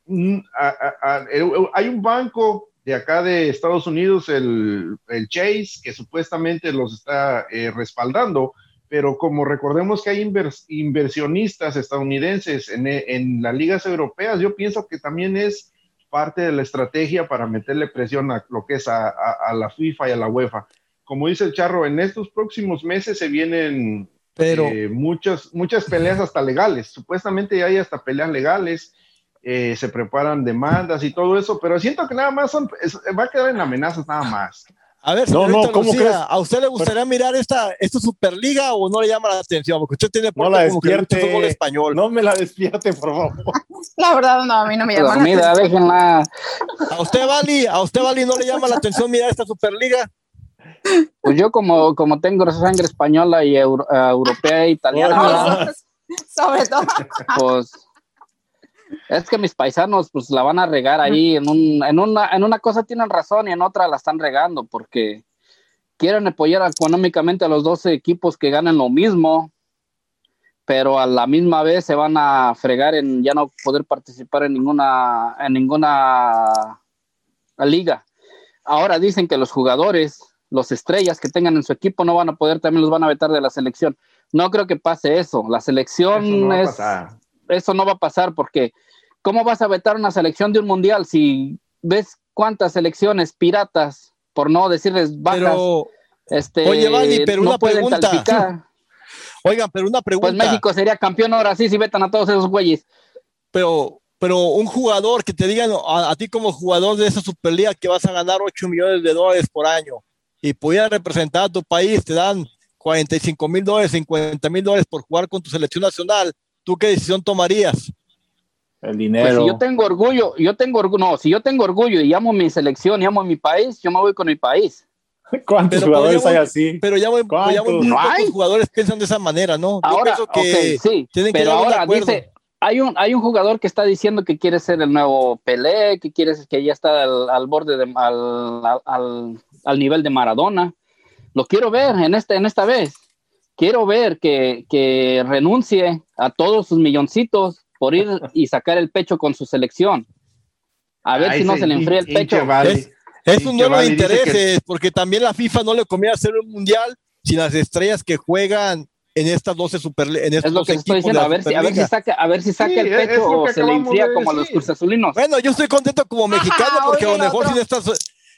hay un banco de acá de Estados Unidos, el, el Chase, que supuestamente los está eh, respaldando, pero como recordemos que hay invers- inversionistas estadounidenses en, en las ligas europeas, yo pienso que también es parte de la estrategia para meterle presión a lo que es a, a- a la FIFA y a la UEFA. Como dice el Charro, en estos próximos meses se vienen Pero eh, muchas, muchas peleas hasta legales. Supuestamente hay hasta peleas legales, eh, se preparan demandas y todo eso, pero siento que nada más son, es- va a quedar en amenazas nada más. A ver, No, señorita no, ¿cómo Lucía, crees? ¿a usted le gustaría mirar esta, esta Superliga o no le llama la atención? Porque usted tiene No la como que fútbol español. No me la despierte, por favor. *laughs* La verdad, no, a mí no me llama la Dormida, atención. déjenla. ¿A usted, Vali? ¿A usted, Vali, no le llama la atención mirar esta Superliga? Pues yo como, como tengo sangre española y euro- eh, europea e italiana. *laughs* Sobre todo. pues es que mis paisanos pues la van a regar ahí en, un, en, una, en una cosa tienen razón y en otra la están regando porque quieren apoyar económicamente a los 12 equipos que ganan lo mismo pero a la misma vez se van a fregar en ya no poder participar en ninguna en ninguna liga. Ahora dicen que los jugadores los estrellas que tengan en su equipo no van a poder también los van a vetar de la selección. No creo que pase eso. La selección Eso no va a es pasar. Eso no va a pasar porque ¿cómo vas a vetar una selección de un mundial si ves cuántas selecciones piratas, por no decirles bajas, Pero, este, Oye, Vali, pero no una pueden pregunta. calificar? *laughs* oigan, pero una pregunta. Pues México sería campeón ahora sí si vetan a todos esos güeyes. pero, pero un jugador que te digan a, a ti como jugador de esa Superliga que vas a ganar 8 millones de dólares por año y pudieras representar a tu país, te dan 45 mil dólares, 50 mil dólares por jugar con tu selección nacional, ¿tú qué decisión tomarías? El Pues dinero. si yo tengo orgullo, yo tengo orgullo, no, si yo tengo orgullo y amo mi selección y amo mi país, yo me voy con mi país. *laughs* ¿Cuántos Pero jugadores hay así? Pero ya ¿Cuántos? ya muy No hay. jugadores piensan de esa manera, ¿no? Yo Ahora, pienso que ok, sí, tienen pero ahora dice, hay un, hay un jugador que está diciendo que quiere ser el nuevo Pelé, que quiere que ya está al, al borde de, al, al- al, nivel de Maradona. Lo quiero ver en esta, en esta vez. Quiero ver que, que renuncie a todos sus milloncitos por ir y sacar el pecho con su selección. A ver Ay, si no se le enfría el pecho. Vali. Es- Es un duelo de dice que- intereses, porque también la FIFA no le conviene hacer un mundial sin las estrellas que juegan en estas 12 super en estos Es lo 12 que estoy de diciendo, a ver, si, a ver si saca, a ver si saca Sí, el pecho o se le enfría de como a los decir. cursazulinos. Bueno, yo estoy contento como mexicano Ajá, porque a oye, lo el mejor otro. sin estas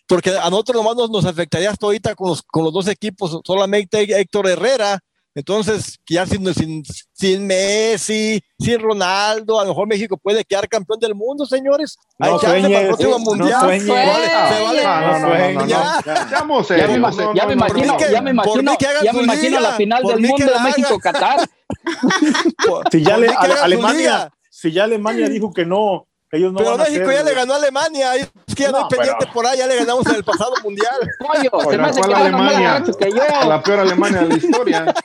porque a nosotros nomás nos, nos afectaría hasta ahorita con los, con los dos equipos, solamente Héctor Herrera. Entonces, ya sin, sin, sin Messi, sin Ronaldo, a lo mejor México puede quedar campeón del mundo, señores. Hay No chance para el no sueñes. Se vale- se vale- no, no, no, no, no. Ya. Me, imagino, que- ya me por imagino, mí que hagan ya me imagino liga, la final del mundo. *laughs* Si ya le- Alemania, liga. si ya Alemania dijo que no, ellos no Pero van a México ya le ganó a Alemania, es que ya no, No, hay pendiente pero- por ahí, ya le ganamos en el pasado mundial. *laughs* Pollo, se Oiga, me hace que ¿cuál eres más Alemania? borracho que yo. La peor Alemania de la historia. *laughs*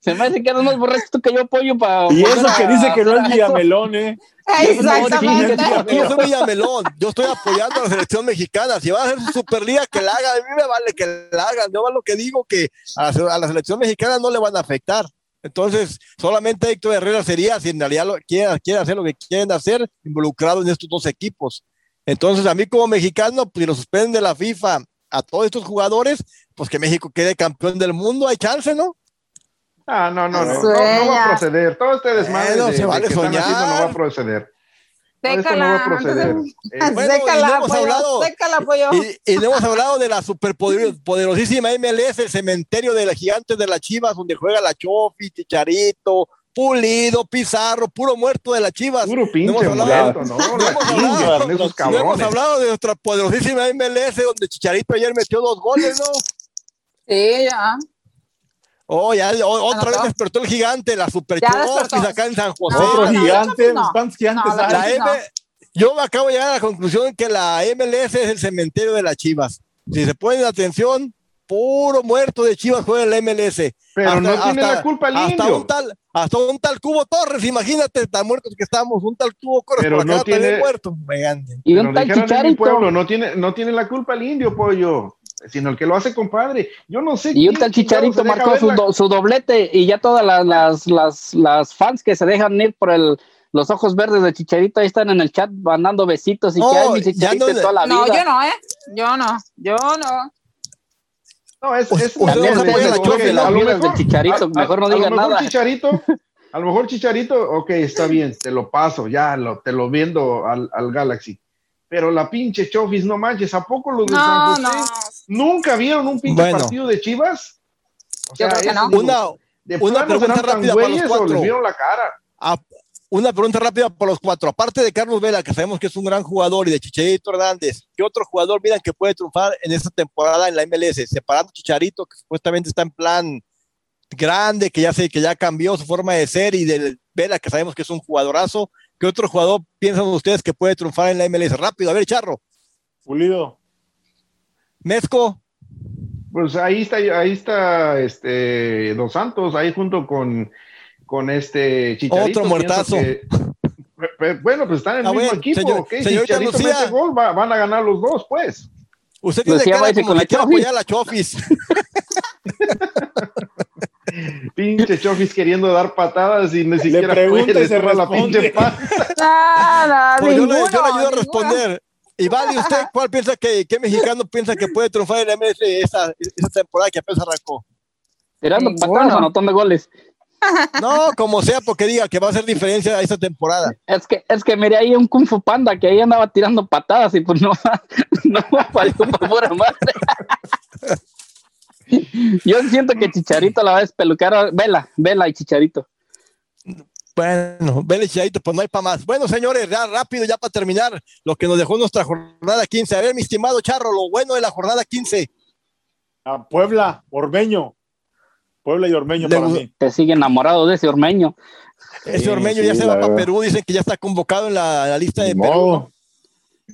Se me hace que eres más borracho tú que yo, pollo, para. Y eso que dice que no es Villamelón, ¿eh? *laughs* Exactamente. Yo, yo soy Villamelón, yo estoy apoyando a la selección mexicana. Si va a hacer su Superliga, que la haga. A mí me vale que la hagan. Yo lo que digo que a, la- a la selección mexicana no le van a afectar. Entonces, solamente Héctor Herrera sería, si en realidad lo, quiere, quiere hacer lo que quieren hacer, involucrado en estos dos equipos. Entonces, a mí como mexicano, pues si lo suspenden de la FIFA a todos estos jugadores, pues que México quede campeón del mundo, hay chance, ¿no? Ah, no, no, no, no, va a proceder. Todo este desmadre Bueno, de, se de vale que están soñar. haciendo no va a proceder. No Sécala, proceder. entonces, Eh, *laughs* Bueno, y no sécala, hemos pollo, hablado- sécala, pollo. Y, y no hemos hablado de la superpoderosísima MLS, el cementerio de las gigantes de las Chivas, donde juega la Chofi, Chicharito, Pulido, Pizarro, puro muerto de las Chivas. Puro No pinche hemos hablado- muerto, ¿no? *laughs* No hemos, hablado, de esos no hemos hablado de nuestra poderosísima MLS, donde Chicharito ayer metió dos goles, ¿no? Sí, ya. Oh, ya, otra vez despertó el gigante, la Super acá en San José. Otro no, gigante, no. ¿cuántos gigantes No, La M, yo acabo de llegar a la conclusión que la MLS es el cementerio de las Chivas. Si se ponen atención, puro muerto de Chivas juega en la MLS. Pero Hasta- no tiene hasta- la culpa el hasta indio. un tal hasta un tal Cubo Torres, imagínate tan muertos que estamos, un tal Cubo Torres Pero por acá no tiene- también muerto. Y un tal chicharito. pueblo, no tiene, no tiene la culpa el indio, pollo, sino el que lo hace compadre. Yo no sé. Y un tal Chicharito marcó su, la- do- su doblete y ya todas las, las, las, las fans que se dejan ir por el, los ojos verdes de Chicharito ahí están en el chat mandando besitos y No, que hay mi Chicharito no- de toda la No, vida. yo no, ¿eh? Yo no, yo no. No, es, Pues, es También no las lo vidas mejor- Chicharito, a- mejor no a lo digan mejor nada. Chicharito, a lo mejor Chicharito, ok, está bien, te lo paso, ya lo, te lo viendo al, al Galaxy. Pero la pinche Chofis, no manches, ¿a poco los de San No, José no. nunca vieron un pinche Bueno. partido de Chivas? O Yo creo que es- no. Una, de Una plano pregunta rápida para los cuatro. les vieron la cara. Ah, una pregunta rápida para los cuatro. Aparte de Carlos Vela, que sabemos que es un gran jugador, y de Chicharito Hernández, ¿qué otro jugador miran que puede triunfar en esta temporada en la MLS? Separando Chicharito, que supuestamente está en plan grande, que ya sé que ya cambió su forma de ser, y del Vela, que sabemos que es un jugadorazo. ¿Qué otro jugador piensan ustedes que puede triunfar en la MLS? Rápido, a ver, Charro. Pulido. Mezco. Pues ahí está, ahí está este Dos Santos, ahí junto con, con este Chicharito. Otro muertazo. que- bueno, pues están en el Ah, mismo equipo. señor- ¿ok? señorita Chicharito Lucía. mete gol, va- van a ganar los dos, pues. Usted tiene Lucía, cara váyase como con que la quiere Chofis. apoyar a la Chofis. *laughs* Pinche Chofis queriendo dar patadas y ni siquiera pregunta puede, y le se la pinche pata. Nada, Pues yo, le, yo le ninguno, ayudo a responder. Y vale, ¿usted cuál piensa que, qué mexicano piensa que puede triunfar en la MLS esa, esa temporada que apenas arrancó? Tirando patadas, anotando goles. No, como sea, porque diga que va a hacer diferencia esta temporada. Es que, es que miré ahí un Kung Fu Panda que ahí andaba tirando patadas y pues no, *laughs* no valió por pura madre. *laughs* Yo siento que Chicharito la va a despelucar. Vela, Vela y Chicharito. Bueno, vele Chicharito, pues no hay para más. Bueno, señores, ya rápido, ya para terminar, lo que nos dejó nuestra jornada 15. A ver, mi estimado Charro, lo bueno de la jornada 15. A Puebla, Ormeño. Puebla y Ormeño Le para mí. Te sigue enamorado de ese ormeño. Ese Ormeño sí, ya se va para. Perú, dicen que ya está convocado en la, la lista de Perú.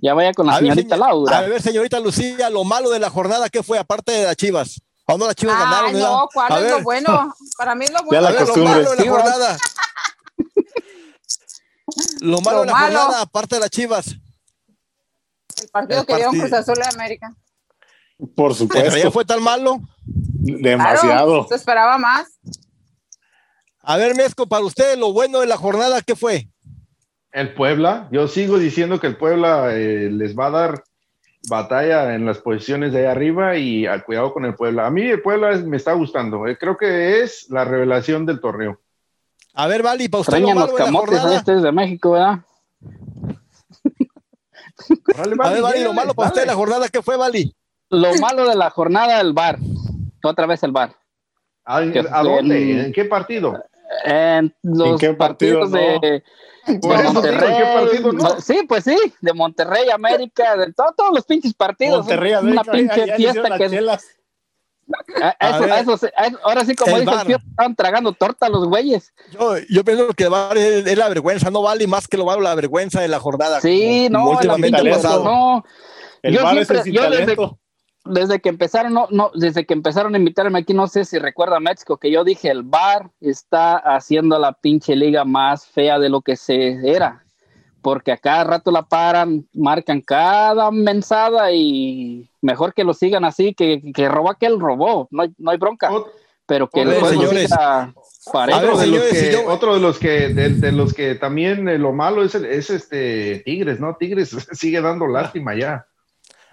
Ya vaya con la A ver, señorita señor- Laura. A ver, señorita Lucía, lo malo de la jornada, ¿qué fue? Aparte de las chivas. ¿A dónde las chivas Ah, ganaron? ¿verdad? no, ¿cuál A es ver, lo bueno? *laughs* Para mí es lo Ya bueno. la a ver, lo malo de la jornada. Lo malo Lo de la malo. jornada, aparte de las chivas. El partido El que dio partido. Cruz Azul de América. Por ¿Pero ya supuesto. fue tan malo? Demasiado. Claro, se esperaba más. A ver, Mezco, para usted, lo bueno de la jornada, ¿qué fue? El Puebla, yo sigo diciendo que el Puebla eh, les va a dar batalla en las posiciones de ahí arriba y al cuidado con el Puebla. A mí el Puebla es- me está gustando, eh, creo que es la revelación del torneo. A ver, Vali, para usted lo los la camotes este es de México, ¿verdad? Órale, A ver, Vali, lo malo para usted de la jornada, ¿qué fue, Vali? Lo malo de la jornada, el bar. Otra vez el bar. ¿A, que a dónde? en- ¿En qué partido? En los qué partido, partidos de, *laughs* Por de eso digo, ¿en Monterrey. qué partido no? Sí, pues sí, de Monterrey, América, de to- todos los pinches partidos. Monterrey, una América, pinche ya- ya le hicieron fiesta que chelas. a- a A eso- ver. a eso se- a eso- ahora sí, como El el estaban tragando torta los güeyes. Yo, yo pienso que Vali es, es la vergüenza, no vale más que lo malo la vergüenza de la jornada. Sí, como- no, como últimamente pinche talento. pasado. no. El Yo bar es el yo desde-. Desde que empezaron, no, no, desde que empezaron a invitarme aquí, no sé si recuerda México, que yo dije, el bar está haciendo la pinche liga más fea de lo que se era, porque a cada rato la paran, marcan cada mensada y mejor que lo sigan así, que, que robó aquel robó, no hay, no hay bronca, Ot- pero que a el juego siga Otro de, los señores, que, si yo- otro de los que de, de los que también eh, lo malo es, el- es este Tigres, ¿no? Tigres *laughs* sigue dando lástima ya.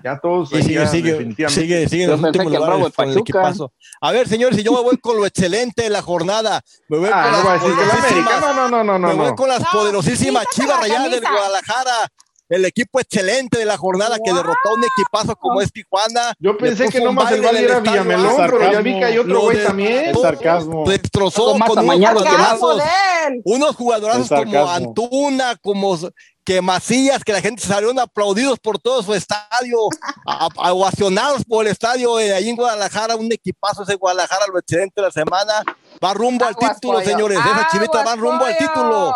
Ya todos sigue, sigue, definitivamente. sigue, sigue los últimos lugares con el equipazo. A ver, señores, si yo me voy con lo excelente de la jornada, me voy Ah, con no las poderosísimas- No, no, no, no, me no. voy no. con las No, poderosísimas quítate Chivas Rayadas del. Guadalajara. El equipo excelente de la jornada que derrotó a un equipazo como es Tijuana. Yo pensé que nomás el Valle era Villamelón, Azteca. pero ya vi que hay otro güey también. Es sarcasmo. Destrozó con unos jugadorazos, unos jugadorazos como. Antuna, como que Macías, que la gente salieron aplaudidos por todo su estadio, ovacionados por el estadio eh, ahí en Guadalajara, un equipazo ese Guadalajara, lo excelente de la semana, va rumbo al Aguas, título, pollo. señores, esas chivitas Aguas, van rumbo al título.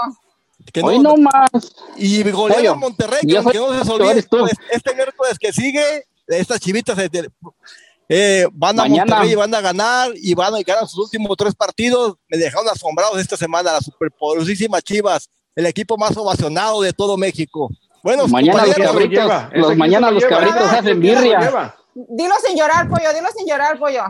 Que Hoy no más. y golearon a Monterrey, que, yo soy- que no se les tú olvide, eres tú. pues, este miércoles que sigue, estas chivitas eh, de- eh, van a Mañana. Monterrey y van a ganar y van a ganar sus últimos tres partidos. Me dejaron asombrados esta semana, las superpoderosísimas chivas, el equipo más ovacionado de todo México. Bueno, Mañana los cabritos, los mañana lo los cabritos hacen birria. Dilo sin llorar, pollo, dilo sin llorar, pollo.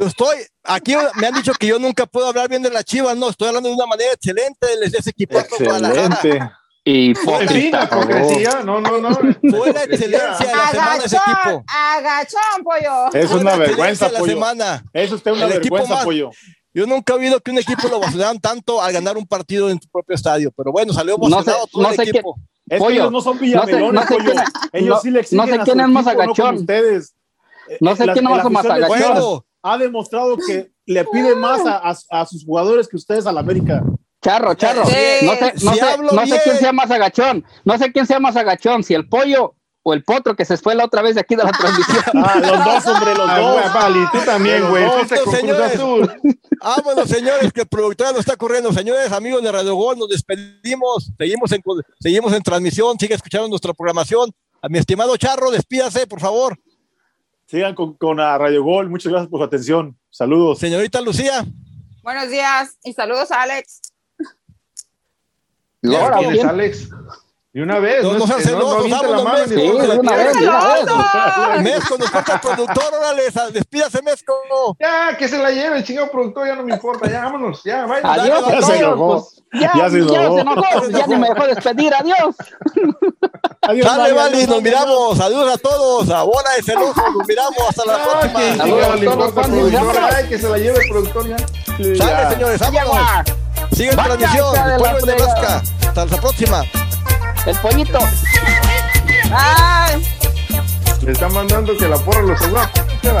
Estoy aquí me han dicho que yo nunca puedo hablar bien de las chivas, no, estoy hablando de una manera excelente de ese equipo Excelente. La hipocresía, no, no, no. Fue la excelencia de la semana ese Agachón, equipo. agachón, pollo. Es una vergüenza, pollo. semana. Es usted una vergüenza, más- pollo. Yo nunca he oído que un equipo lo ovacionaran tanto al ganar un partido en su propio estadio, pero bueno, salió No sé- ovacionado todo no el equipo. Es Pollo, que ellos no son no sé- villamelones, no sé pollo. quién- ellos no- sí le exigen no sé quién es más no agachón. ustedes. No sé La- quién es más agachón. Ha demostrado que le pide más a, a- a sus jugadores que ustedes al América. Charro, charro. Sí. No sé, no Si sé, hablo no sé bien. quién sea más agachón. No sé quién sea más agachón, si el pollo o el potro que se fue la otra vez de aquí de la *laughs* transmisión. Ah, los dos, hombre, los Ah, dos. Vali, tú también, güey. No, no, señores. Ah, bueno, señores, que el productor nos está corriendo. Señores, amigos de Radio Gol, nos despedimos. Seguimos en, seguimos en transmisión. Sigue escuchando nuestra programación. A mi estimado Charro, despídase, por favor. Sigan con, con a Radio Gol. Muchas gracias por su atención. Saludos. Señorita Lucía. Buenos días y saludos a Alex. Ahora, ¿Quién es ¿quién? Alex? Y una vez, No, no, no sean no, no celosos, aviente la vámonos, Sí, de una vez, de una vez. Nos falta el productor, órale, despídase, Mezco. Ya, que se la lleve el chingado productor, ya no me importa, ya vámonos, ya, vaya. Adiós Ya a se enojó. pues, ya, Ya ya se enojó. Ya ni me dejó despedir. Adiós. Adiós, Dale, nos miramos. Adiós a todos. A bola de celosos, nos miramos. Hasta la próxima. Ay, que se la lleve el productor ya. adiós. Sale, Ya. señores, vámonos. Llegua, Sigue transmisión. de Pueblo de. Vasca. Hasta la próxima. El pollito. Bye. Le están mandando que la porra lo asegura. ¿Qué